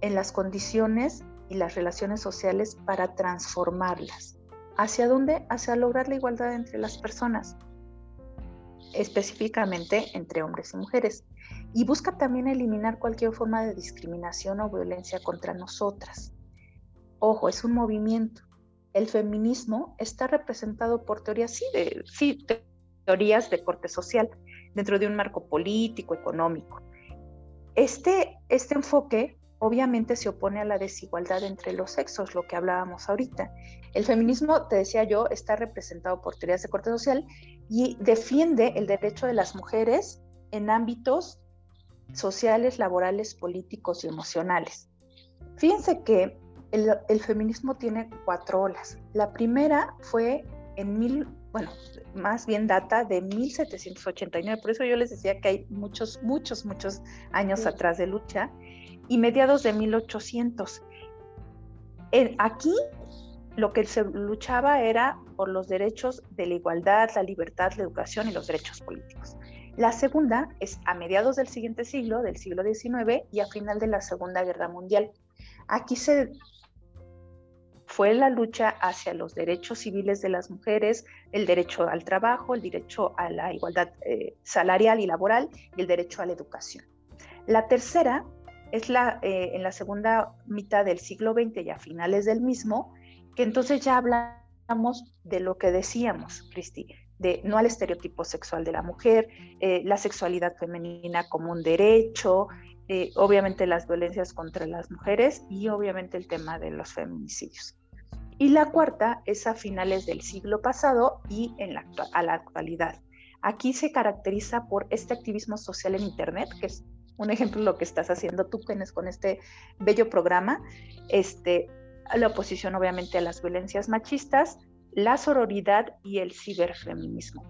en las condiciones y las relaciones sociales para transformarlas. ¿Hacia dónde? Hacia lograr la igualdad entre las personas, específicamente entre hombres y mujeres. Y busca también eliminar cualquier forma de discriminación o violencia contra nosotras. Ojo, es un movimiento, el feminismo está representado por teorías, sí, de, teorías de corte social, dentro de un marco político, económico. Este, este enfoque obviamente se opone a la desigualdad entre los sexos, lo que hablábamos ahorita. El feminismo, te decía yo, está representado por teorías de corte social y defiende el derecho de las mujeres en ámbitos sociales, laborales, políticos y emocionales. Fíjense que el, feminismo tiene cuatro olas. La primera fue en mil, bueno, más bien data de 1789, por eso yo les decía que hay muchos, muchos, muchos años atrás de lucha, y mediados de 1800. aquí lo que se luchaba era por los derechos de la igualdad, la libertad, la educación y los derechos políticos. La segunda es a mediados del siguiente siglo, del siglo XIX, y a final de la Segunda Guerra Mundial. Aquí se fue la lucha hacia los derechos civiles de las mujeres, el derecho al trabajo, el derecho a la igualdad eh, salarial y laboral y el derecho a la educación. La tercera es la, eh, en la segunda mitad del siglo XX y a finales del mismo, que entonces ya hablamos de lo que decíamos, Cristi, de no al estereotipo sexual de la mujer, eh, la sexualidad femenina como un derecho, obviamente las violencias contra las mujeres y obviamente el tema de los feminicidios. Y la cuarta es a finales del siglo pasado y en la, a la actualidad. Aquí se caracteriza por este activismo social en Internet, que es un ejemplo de lo que estás haciendo tú, con este bello programa, este, la oposición obviamente a las violencias machistas, la sororidad y el ciberfeminismo.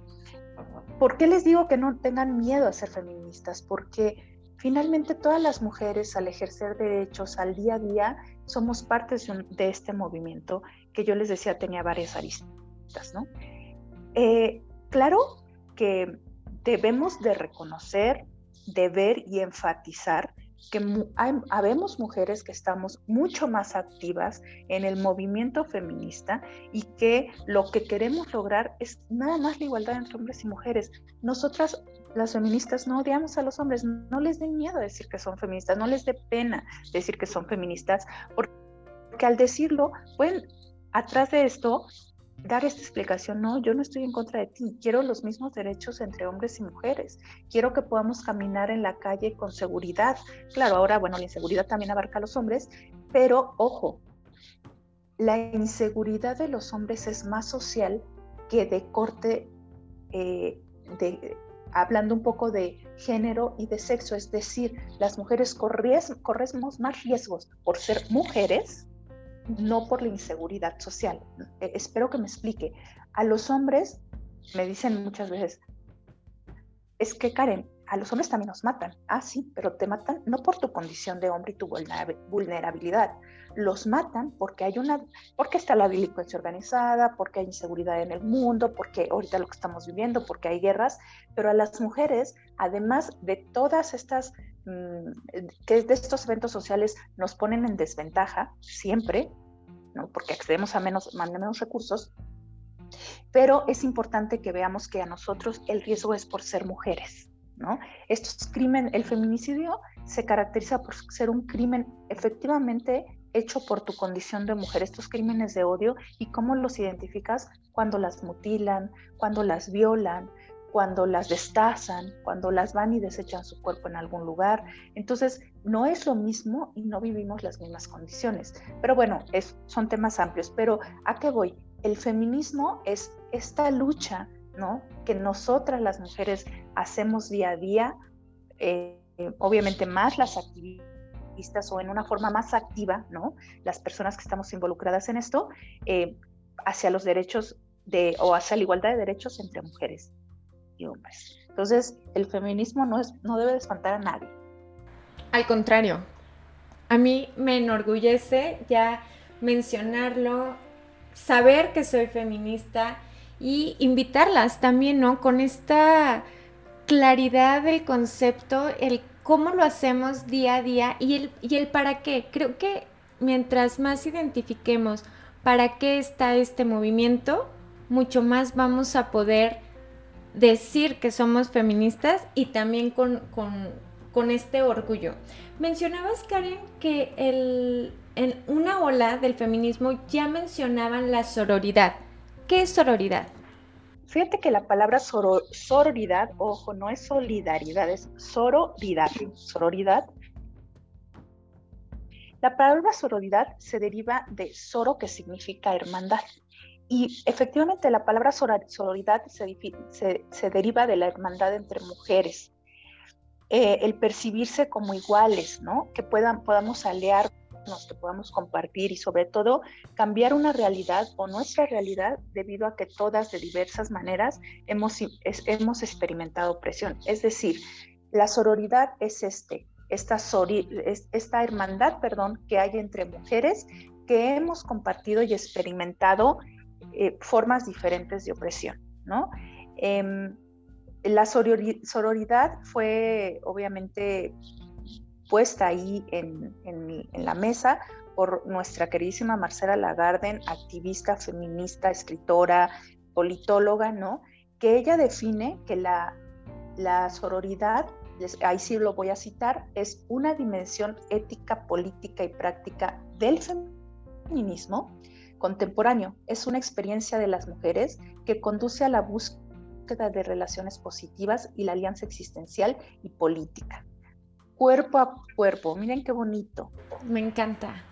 ¿Por qué les digo que no tengan miedo a ser feministas? Porque Finalmente, todas las mujeres al ejercer derechos al día a día somos parte de, este movimiento que yo les decía tenía varias aristas, ¿no? Eh, claro que debemos de reconocer, de ver y enfatizar que hay, habemos mujeres que estamos mucho más activas en el movimiento feminista y que lo que queremos lograr es nada más la igualdad entre hombres y mujeres. Nosotras las feministas no odiamos a los hombres, no les den miedo decir que son feministas, no les dé pena decir que son feministas, porque al decirlo pueden atrás de esto dar esta explicación, no, yo no estoy en contra de ti, quiero los mismos derechos entre hombres y mujeres, quiero que podamos caminar en la calle con seguridad. Claro, ahora, bueno, la inseguridad también abarca a los hombres, pero ojo, la inseguridad de los hombres es más social que de corte eh, de, hablando un poco de género y de sexo, es decir, las mujeres corremos más riesgos por ser mujeres, no por la inseguridad social. Eh, espero que me explique. A los hombres me dicen muchas veces, es que Karen, a los hombres también nos matan. Ah, sí, pero te matan no por tu condición de hombre y tu vulnerabilidad. Los matan porque hay una, porque está la delincuencia organizada, porque hay inseguridad en el mundo, porque ahorita lo que estamos viviendo, porque hay guerras. Pero a las mujeres, además de todas estas, mm, que de estos eventos sociales nos ponen en desventaja siempre, ¿no? porque accedemos a menos, a menos recursos, pero es importante que veamos que a nosotros el riesgo es por ser mujeres. ¿No? Estos crimen, el feminicidio se caracteriza por ser un crimen efectivamente hecho por tu condición de mujer, estos crímenes de odio, y cómo los identificas cuando las mutilan, cuando las violan, cuando las destazan, cuando las van y desechan su cuerpo en algún lugar. Entonces, no es lo mismo y no vivimos las mismas condiciones. Pero bueno, son temas amplios. Pero ¿a qué voy? El feminismo es esta lucha, ¿no? Que nosotras las mujeres hacemos día a día, eh, obviamente más las activistas o en una forma más activa, ¿no? Las personas que estamos involucradas en esto, eh, hacia los derechos de, o hacia la igualdad de derechos entre mujeres y hombres. Entonces, el feminismo no, es, no debe espantar a nadie. Al contrario, a mí me enorgullece ya mencionarlo, saber que soy feminista y invitarlas también, ¿no? Con esta claridad del concepto, el cómo lo hacemos día a día y el, y el para qué. Creo que mientras más identifiquemos para qué está este movimiento, mucho más vamos a poder decir que somos feministas y también con, este orgullo. Mencionabas, Karen, que en una ola del feminismo ya mencionaban la sororidad. ¿Qué es sororidad? Fíjate que la palabra sororidad, ojo, no es solidaridad, es sororidad. Sororidad. La palabra sororidad se deriva de soro, que significa hermandad. Y efectivamente la palabra sororidad se, deriva de la hermandad entre mujeres, eh, el percibirse como iguales, ¿no? Que puedan, podamos que podamos compartir y sobre todo cambiar una realidad o nuestra realidad debido a que todas de diversas maneras hemos, hemos experimentado opresión. Es decir, la sororidad es este, esta, esta hermandad perdón, que hay entre mujeres que hemos compartido y experimentado eh, formas diferentes de opresión, ¿no? Em, la sororidad fue obviamente puesta ahí en, la mesa por nuestra queridísima Marcela Lagarden, activista, feminista, escritora, politóloga, ¿no? Que ella define que la, la sororidad, ahí sí lo voy a citar, es una dimensión ética, política y práctica del feminismo contemporáneo. Es una experiencia de las mujeres que conduce a la búsqueda de relaciones positivas y la alianza existencial y política. Cuerpo a cuerpo, miren qué bonito. Me encanta.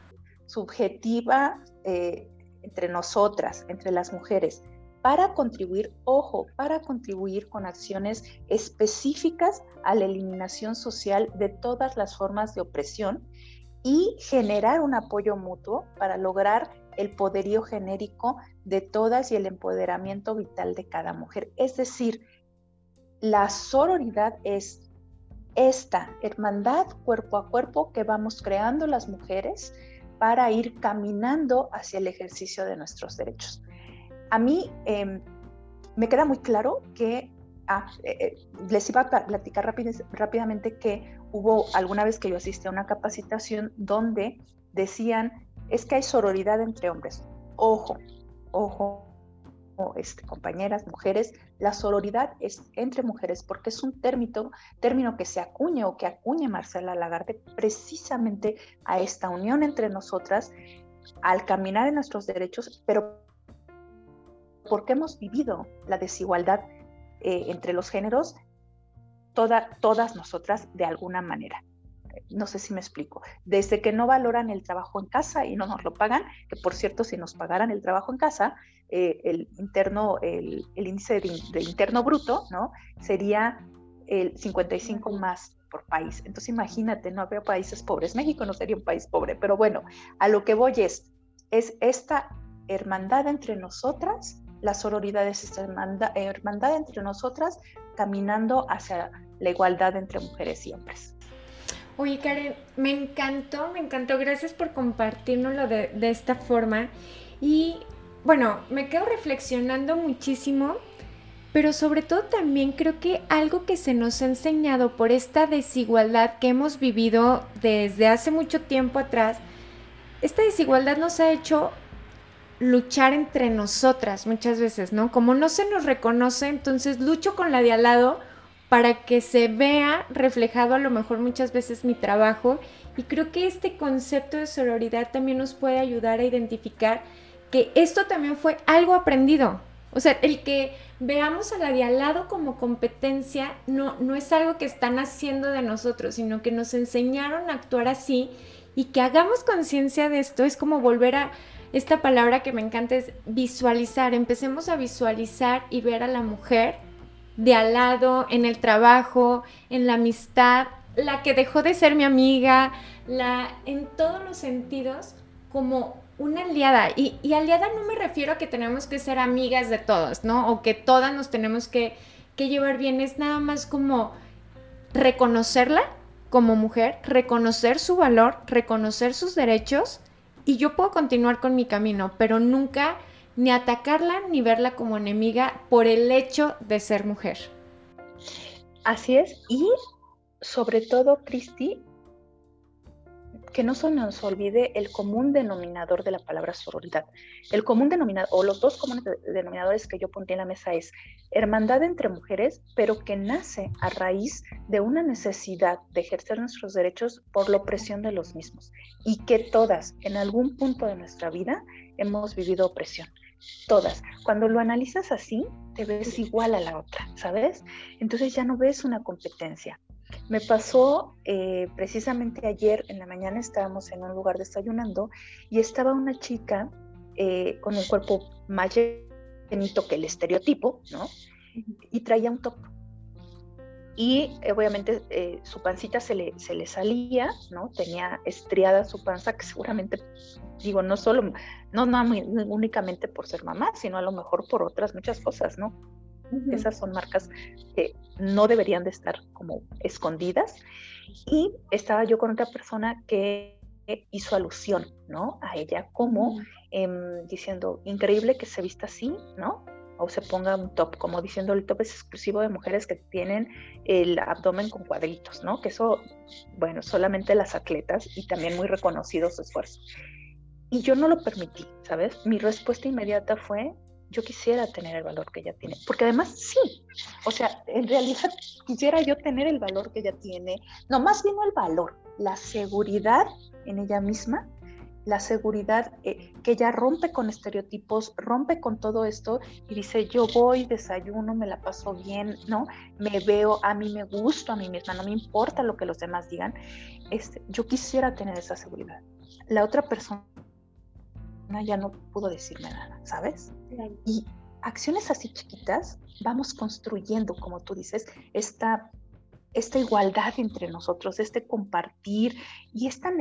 Subjetiva eh, entre nosotras, entre las mujeres, para contribuir, ojo, para contribuir con acciones específicas a la eliminación social de todas las formas de opresión y generar un apoyo mutuo para lograr el poderío genérico de todas y el empoderamiento vital de cada mujer. Es decir, la sororidad es esta hermandad cuerpo a cuerpo que vamos creando las mujeres para ir caminando hacia el ejercicio de nuestros derechos. A mí em, me queda muy claro que, ah, eh, eh, les iba a platicar rápidamente que hubo alguna vez que yo asistí a una capacitación donde decían es que hay sororidad entre hombres. Ojo, ojo, este, compañeras, mujeres, la sororidad es entre mujeres porque es un término, término que se acuña o que acuña Marcela Lagarde precisamente a esta unión entre nosotras al caminar en nuestros derechos, pero porque hemos vivido la desigualdad eh, entre los géneros, todas nosotras de alguna manera no sé si me explico, desde que no valoran el trabajo en casa y no nos lo pagan, que por cierto, si nos pagaran el trabajo en casa, eh, el interno, el, índice de, interno bruto, ¿no? Sería el 55 más por país. Entonces imagínate, no habría países pobres. México no sería un país pobre, pero bueno, a lo que voy es, es esta hermandad entre nosotras, la sororidad es esta hermandad, hermandad entre nosotras caminando hacia la igualdad entre mujeres y hombres. Oye, Karen, me encantó, me encantó. Gracias por compartirnoslo de, de esta forma. Y bueno, me quedo reflexionando muchísimo, pero sobre todo también creo que algo que se nos ha enseñado por esta desigualdad que hemos vivido desde hace mucho tiempo atrás, esta desigualdad nos ha hecho luchar entre nosotras muchas veces, ¿no? Como no se nos reconoce, entonces lucho con la de al lado para que se vea reflejado a lo mejor muchas veces mi trabajo Y creo que este concepto de sororidad también nos puede ayudar a identificar que esto también fue algo aprendido. O sea, el que veamos a la de al lado como competencia no, no es algo que están haciendo de nosotros, sino que nos enseñaron a actuar así y que hagamos conciencia de esto es como volver a esta palabra que me encanta es visualizar. Empecemos a visualizar y ver a la mujer de al lado, en el trabajo, en la amistad, la que dejó de ser mi amiga, la en todos los sentidos como una aliada. Y, y, aliada no me refiero a que tenemos que ser amigas de todos, ¿no? O que todas nos tenemos que, que llevar bien. Es nada más como reconocerla como mujer, reconocer su valor, reconocer sus derechos y yo puedo continuar con mi camino, pero nunca ni atacarla ni verla como enemiga por el hecho de ser mujer. Así es, y sobre todo, Cristi, que no se nos olvide el común denominador de la palabra sororidad. El común denominador, o los dos comunes denominadores que yo pondría en la mesa es hermandad entre mujeres, pero que nace a raíz de una necesidad de ejercer nuestros derechos por la opresión de los mismos y que todas, en algún punto de nuestra vida, hemos vivido opresión. Todas. Cuando lo analizas así, te ves igual a la otra, ¿sabes? Entonces ya no ves una competencia, me pasó eh, precisamente ayer en la mañana estábamos en un lugar desayunando y estaba una chica eh, con un cuerpo más llenito que el estereotipo, ¿no? Y traía un top. Y eh, obviamente su pancita se le, se le salía, ¿no? Tenía estriada su panza, que seguramente, digo, no solo, no, no únicamente por ser mamá, sino a lo mejor por otras muchas cosas, ¿no? Esas son marcas que no deberían de estar como escondidas. Y estaba yo con otra persona que hizo alusión, ¿no? A ella como em, diciendo, increíble que se vista así, ¿no? O se ponga un top, como diciendo el top es exclusivo de mujeres que tienen el abdomen con cuadritos, ¿no? Que eso, bueno, solamente las atletas y también muy reconocido su esfuerzo. Y yo no lo permití, ¿sabes? Mi respuesta inmediata fue, yo quisiera tener el valor que ella tiene, porque además sí, o sea, en realidad [LAUGHS] quisiera yo tener el valor que ella tiene, no, más bien el valor, la seguridad en ella misma, la seguridad eh, que ella rompe con estereotipos, rompe con todo esto y dice, yo voy, desayuno, me la paso bien, ¿no? Me veo, a mí me gusto a mí misma, no me importa lo que los demás digan, este, yo quisiera tener esa seguridad. La otra persona ya no pudo decirme nada, ¿sabes? Y acciones así chiquitas vamos construyendo, como tú dices, esta, esta igualdad entre nosotros, este compartir y esta,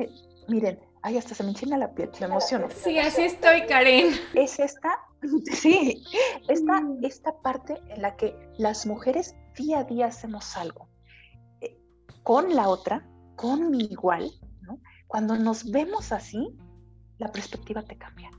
miren, ay, hasta se me enchina la piel, me emociono. Sí, así estoy, Karen. Es esta, [LAUGHS] sí, esta, mm. esta parte en la que las mujeres día a día hacemos algo eh, con la otra, con mi igual, ¿no? Cuando nos vemos así, la perspectiva te cambia.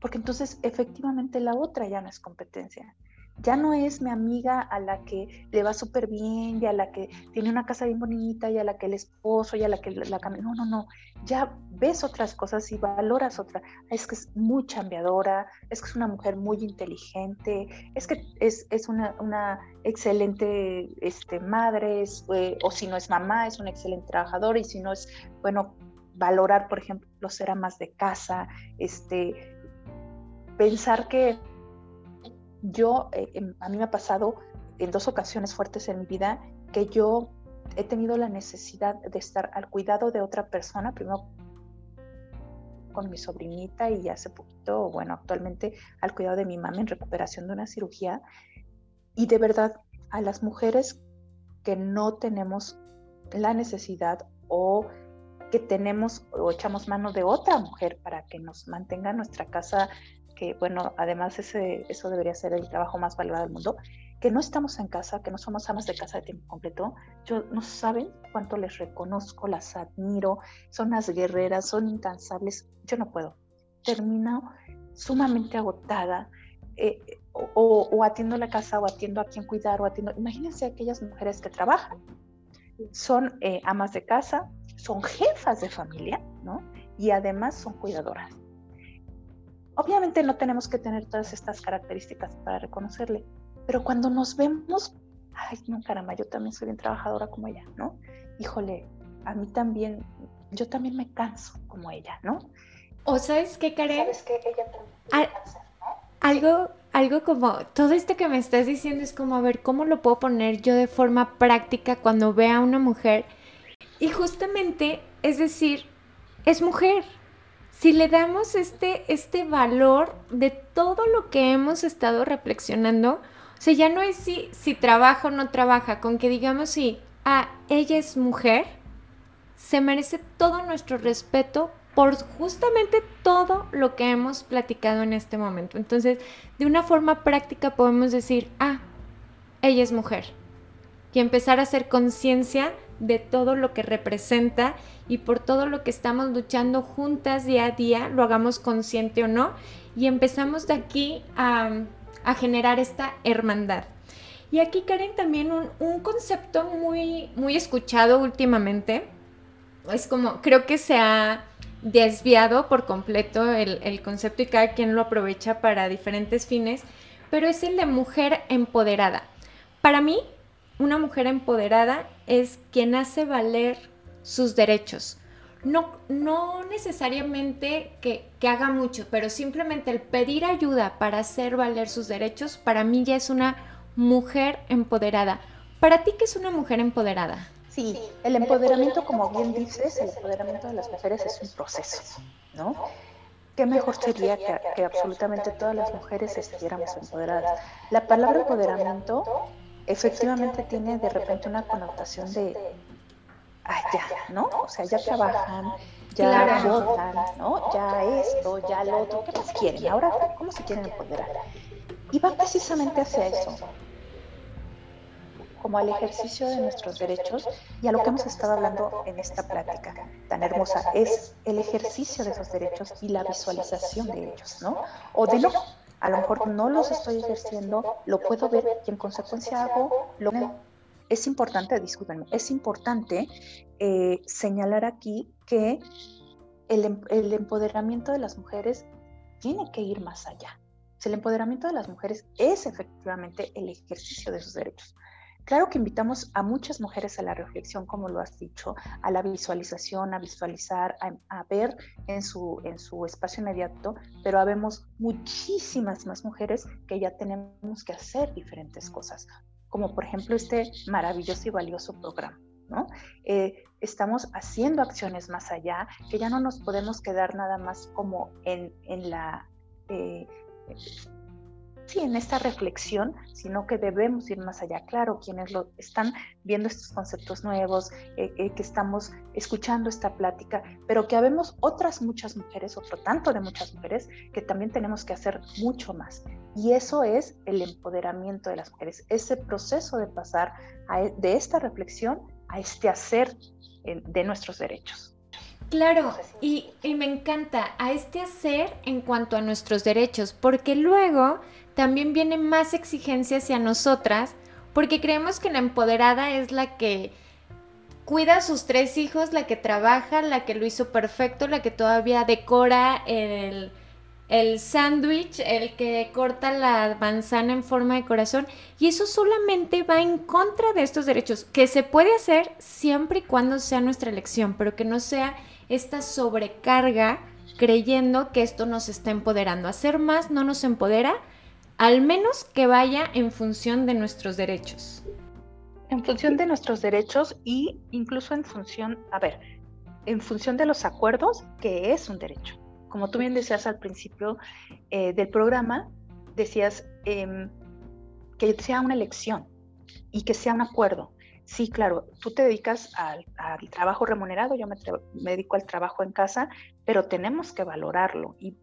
Porque entonces efectivamente la otra ya no es competencia. Ya no es mi amiga a la que le va súper bien y a la que tiene una casa bien bonita y a la que el esposo y a la que la cambia. No, no, no. Ya ves otras cosas y valoras otra. Es que es muy chambeadora, es que es una mujer muy inteligente, es que es, es una, una, excelente este, madre, eh, o si no es mamá, es una excelente trabajadora y si no es, bueno, valorar, por ejemplo, ser amas de casa, este, pensar que yo, eh, em, a mí me ha pasado en dos ocasiones fuertes en mi vida que yo he tenido la necesidad de estar al cuidado de otra persona, primero con mi sobrinita y hace poquito, bueno, actualmente al cuidado de mi mamá en recuperación de una cirugía. Y de verdad, a las mujeres que no tenemos la necesidad o que tenemos o echamos mano de otra mujer para que nos mantenga nuestra casa, que bueno, además ese, eso debería ser el trabajo más valorado del mundo, que no estamos en casa, que no somos amas de casa de tiempo completo, yo no saben cuánto les reconozco, las admiro, son las guerreras, son incansables, yo no puedo. Termino sumamente agotada, eh, o, o, atiendo la casa, o atiendo a quien cuidar, o atiendo. Imagínense aquellas mujeres que trabajan, son eh, amas de casa, son jefas de familia, ¿no? Y además son cuidadoras. Obviamente no tenemos que tener todas estas características para reconocerle, pero cuando nos vemos, ay, no, caramba, yo también soy bien trabajadora como ella, ¿no? Híjole, a mí también yo también me canso como ella, ¿no? O sabes qué, Karen? Sabes que ella también Algo, algo como, todo esto que me estás diciendo es como, a ver, ¿cómo lo puedo poner yo de forma práctica cuando vea a una mujer? Y justamente, es decir, es mujer. Si le damos este, este valor de todo lo que hemos estado reflexionando, o sea, ya no es si, si trabaja o no trabaja, con que digamos si, ah, ella es mujer, se merece todo nuestro respeto por justamente todo lo que hemos platicado en este momento. Entonces, de una forma práctica podemos decir, ah, ella es mujer. Y empezar a hacer conciencia de todo lo que representa y por todo lo que estamos luchando juntas día a día, lo hagamos consciente o no, y empezamos de aquí a, generar esta hermandad. Y aquí, Karen, también un, concepto muy, muy escuchado últimamente, es como, creo que se ha desviado por completo el, el concepto y cada quien lo aprovecha para diferentes fines, pero es el de mujer empoderada. Para mí, una mujer empoderada es quien hace valer sus derechos. No, no necesariamente que, haga mucho, pero simplemente el pedir ayuda para hacer valer sus derechos, para mí ya es una mujer empoderada. ¿Para ti qué es una mujer empoderada? Sí, el empoderamiento, como bien dices, el empoderamiento de las mujeres es un proceso, ¿no? ¿Qué mejor sería que, que absolutamente todas las mujeres estuviéramos empoderadas? La palabra empoderamiento efectivamente tiene de repente una connotación de, ya, ¿no? O sea, ya trabajan, ya votan, ¿no? Ya esto, ya lo otro, ¿qué más quieren? Ahora, ¿cómo se quieren empoderar? Y va precisamente hacia eso, como al ejercicio de nuestros derechos y a lo que hemos estado hablando en esta plática tan hermosa, es el ejercicio de esos derechos y la visualización de ellos, ¿no? O de no, a lo mejor no los estoy ejerciendo, lo puedo ver y en consecuencia hago lo que es importante, discúlpenme, es importante eh, señalar aquí que el, em, el, empoderamiento de las mujeres tiene que ir más allá. El empoderamiento de las mujeres es efectivamente el ejercicio de sus derechos. Claro que invitamos a muchas mujeres a la reflexión, como lo has dicho, a la visualización, a visualizar, a, ver en su, en su espacio inmediato, pero habemos muchísimas más mujeres que ya tenemos que hacer diferentes cosas, como por ejemplo este maravilloso y valioso programa. ¿no? Eh, estamos haciendo acciones más allá, que ya no nos podemos quedar nada más como en, en la... Eh, sí, en esta reflexión, sino que debemos ir más allá. Claro, quienes lo están viendo estos conceptos nuevos, eh, eh, que estamos escuchando esta plática, pero que habemos otras muchas mujeres, otro tanto de muchas mujeres, que también tenemos que hacer mucho más. Y eso es el empoderamiento de las mujeres, ese proceso de pasar e, de esta reflexión a este hacer eh, de nuestros derechos. Claro, y, y, me encanta a este hacer en cuanto a nuestros derechos, porque luego también viene más exigencia hacia nosotras, porque creemos que la empoderada es la que cuida a sus tres hijos, la que trabaja, la que lo hizo perfecto, la que todavía decora el, el sándwich, el que corta la manzana en forma de corazón. Y eso solamente va en contra de estos derechos, que se puede hacer siempre y cuando sea nuestra elección, pero que no sea esta sobrecarga creyendo que esto nos está empoderando. Hacer más no nos empodera, al menos que vaya en función de nuestros derechos. En función de nuestros derechos y incluso en función, a ver, en función de los acuerdos, que es un derecho. Como tú bien decías al principio eh, del programa, decías em, que sea una elección y que sea un acuerdo. Sí, claro, tú te dedicas al, trabajo remunerado, yo me, me, dedico al trabajo en casa, pero tenemos que valorarlo y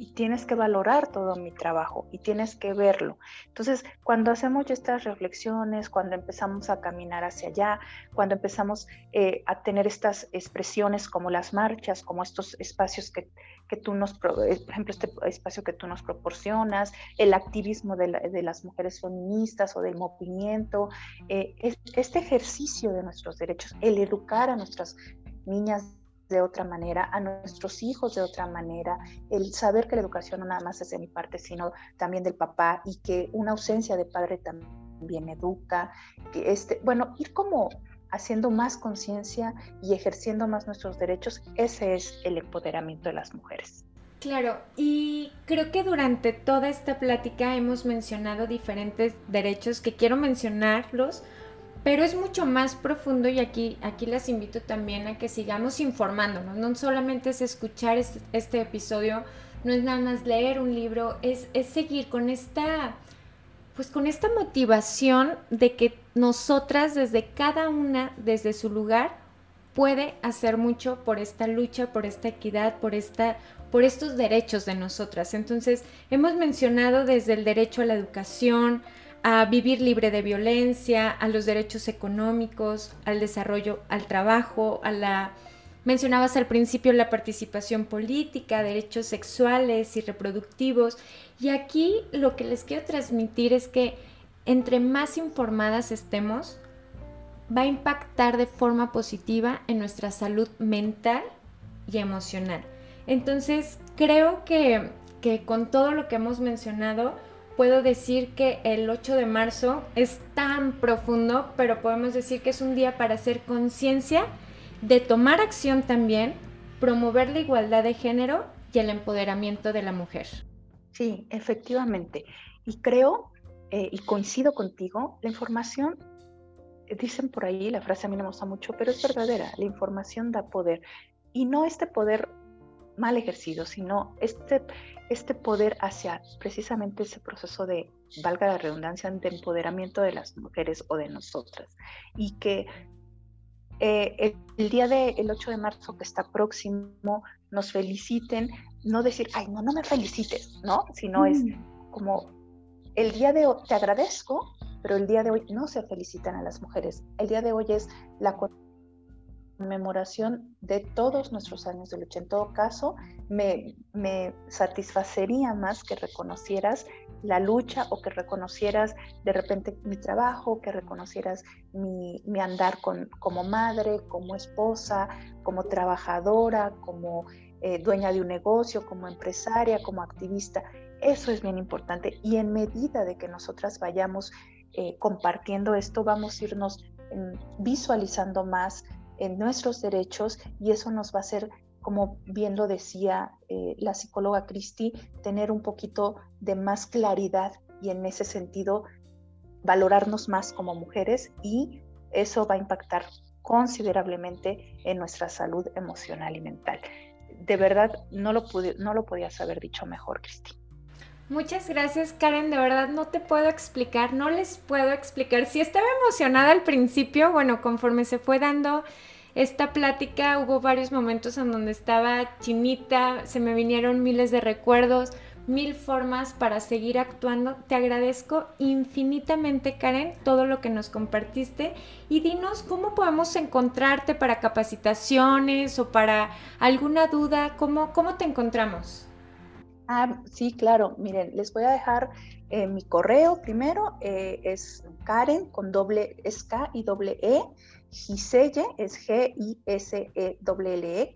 y tienes que valorar todo mi trabajo y tienes que verlo. Entonces, cuando hacemos estas reflexiones, cuando empezamos a caminar hacia allá, cuando empezamos eh, a tener estas expresiones como las marchas, como estos espacios que, que tú nos, eh, por ejemplo, este espacio que tú nos proporcionas, el activismo de, las mujeres feministas o del movimiento, eh, este ejercicio de nuestros derechos, el educar a nuestras niñas de otra manera, a nuestros hijos de otra manera, el saber que la educación no nada más es de mi parte, sino también del papá y que una ausencia de padre también educa, que este, bueno, ir como haciendo más conciencia y ejerciendo más nuestros derechos, ese es el empoderamiento de las mujeres. Claro, y creo que durante toda esta plática hemos mencionado diferentes derechos que quiero mencionarlos, pero es mucho más profundo y aquí, aquí las invito también a que sigamos informándonos. No solamente es escuchar este, este episodio, no es nada más leer un libro, es, es seguir con esta, pues con esta motivación de que nosotras desde cada una, desde su lugar, puede hacer mucho por esta lucha, por esta equidad, por esta por estos derechos de nosotras. Entonces, hemos mencionado desde el derecho a la educación, a vivir libre de violencia, a los derechos económicos, al desarrollo, al trabajo, a la... Mencionabas al principio la participación política, derechos sexuales y reproductivos. Y aquí lo que les quiero transmitir es que entre más informadas estemos, va a impactar de forma positiva en nuestra salud mental y emocional. Entonces, creo que, con todo lo que hemos mencionado, puedo decir que el 8 de marzo es tan profundo, pero podemos decir que es un día para hacer conciencia, de tomar acción también, promover la igualdad de género y el empoderamiento de la mujer. Sí, efectivamente. Y creo, eh, y coincido contigo, la información, dicen por ahí, la frase a mí no me gusta mucho, pero es verdadera, la información da poder. Y no este poder mal ejercido, sino este, este poder hacia precisamente ese proceso de, valga la redundancia, de empoderamiento de las mujeres o de nosotras. Y que eh, el, día del 8 de marzo que está próximo, nos feliciten, no decir, ay, no, no me felicites, ¿no? Sino es mm. como, el día de hoy, te agradezco, pero el día de hoy no se felicitan a las mujeres. El día de hoy es la conmemoración de todos nuestros años de lucha. En todo caso, me, satisfacería más que reconocieras la lucha o que reconocieras de repente mi trabajo, que reconocieras mi, andar como madre, como esposa, como trabajadora, como eh, dueña de un negocio, como empresaria, como activista. Eso es bien importante y en medida de que nosotras vayamos eh, compartiendo esto, vamos a irnos mm, visualizando más en nuestros derechos y eso nos va a hacer, como bien lo decía eh, la psicóloga Cristi, tener un poquito de más claridad y en ese sentido valorarnos más como mujeres y eso va a impactar considerablemente en nuestra salud emocional y mental. De verdad, no lo, pude, no lo podías haber dicho mejor, Cristi. Muchas gracias, Karen. De verdad no te puedo explicar, no les puedo explicar. Si estaba emocionada al principio, bueno, conforme se fue dando esta plática hubo varios momentos en donde estaba chinita, se me vinieron miles de recuerdos, mil formas para seguir actuando. Te agradezco infinitamente, Karen, todo lo que nos compartiste y dinos cómo podemos encontrarte para capacitaciones o para alguna duda, cómo, cómo te encontramos. Ah, sí, claro. Miren, les voy a dejar eh, mi correo primero. Eh, es Karen con doble es K y doble E Giselle, es G-I-S-E-L-E,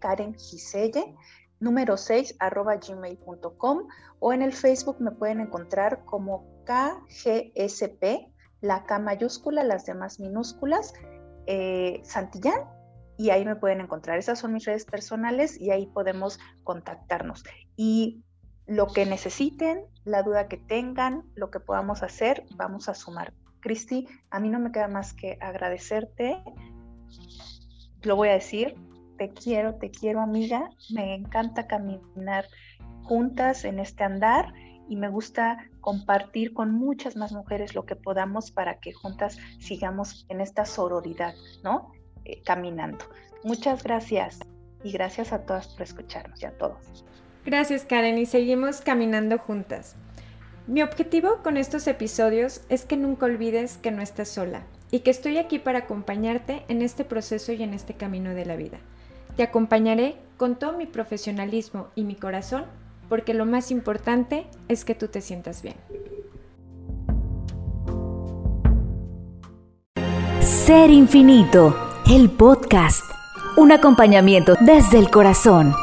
Karen Giselle, número 6, arroba gmail.com o en el Facebook me pueden encontrar como KGSP, la K mayúscula, las demás minúsculas, eh, Santillán, y ahí me pueden encontrar. Esas son mis redes personales y ahí podemos contactarnos. Y lo que necesiten, la duda que tengan, lo que podamos hacer, vamos a sumar Cristi, a mí no me queda más que agradecerte. Lo voy a decir, te quiero, te quiero amiga. Me encanta caminar juntas en este andar y me gusta compartir con muchas más mujeres lo que podamos para que juntas sigamos en esta sororidad, ¿no? Eh, caminando. Muchas gracias y gracias a todas por escucharnos y a todos. Gracias Karen y seguimos caminando juntas. Mi objetivo con estos episodios es que nunca olvides que no estás sola y que estoy aquí para acompañarte en este proceso y en este camino de la vida. Te acompañaré con todo mi profesionalismo y mi corazón porque lo más importante es que tú te sientas bien. Ser Infinito, el podcast, un acompañamiento desde el corazón.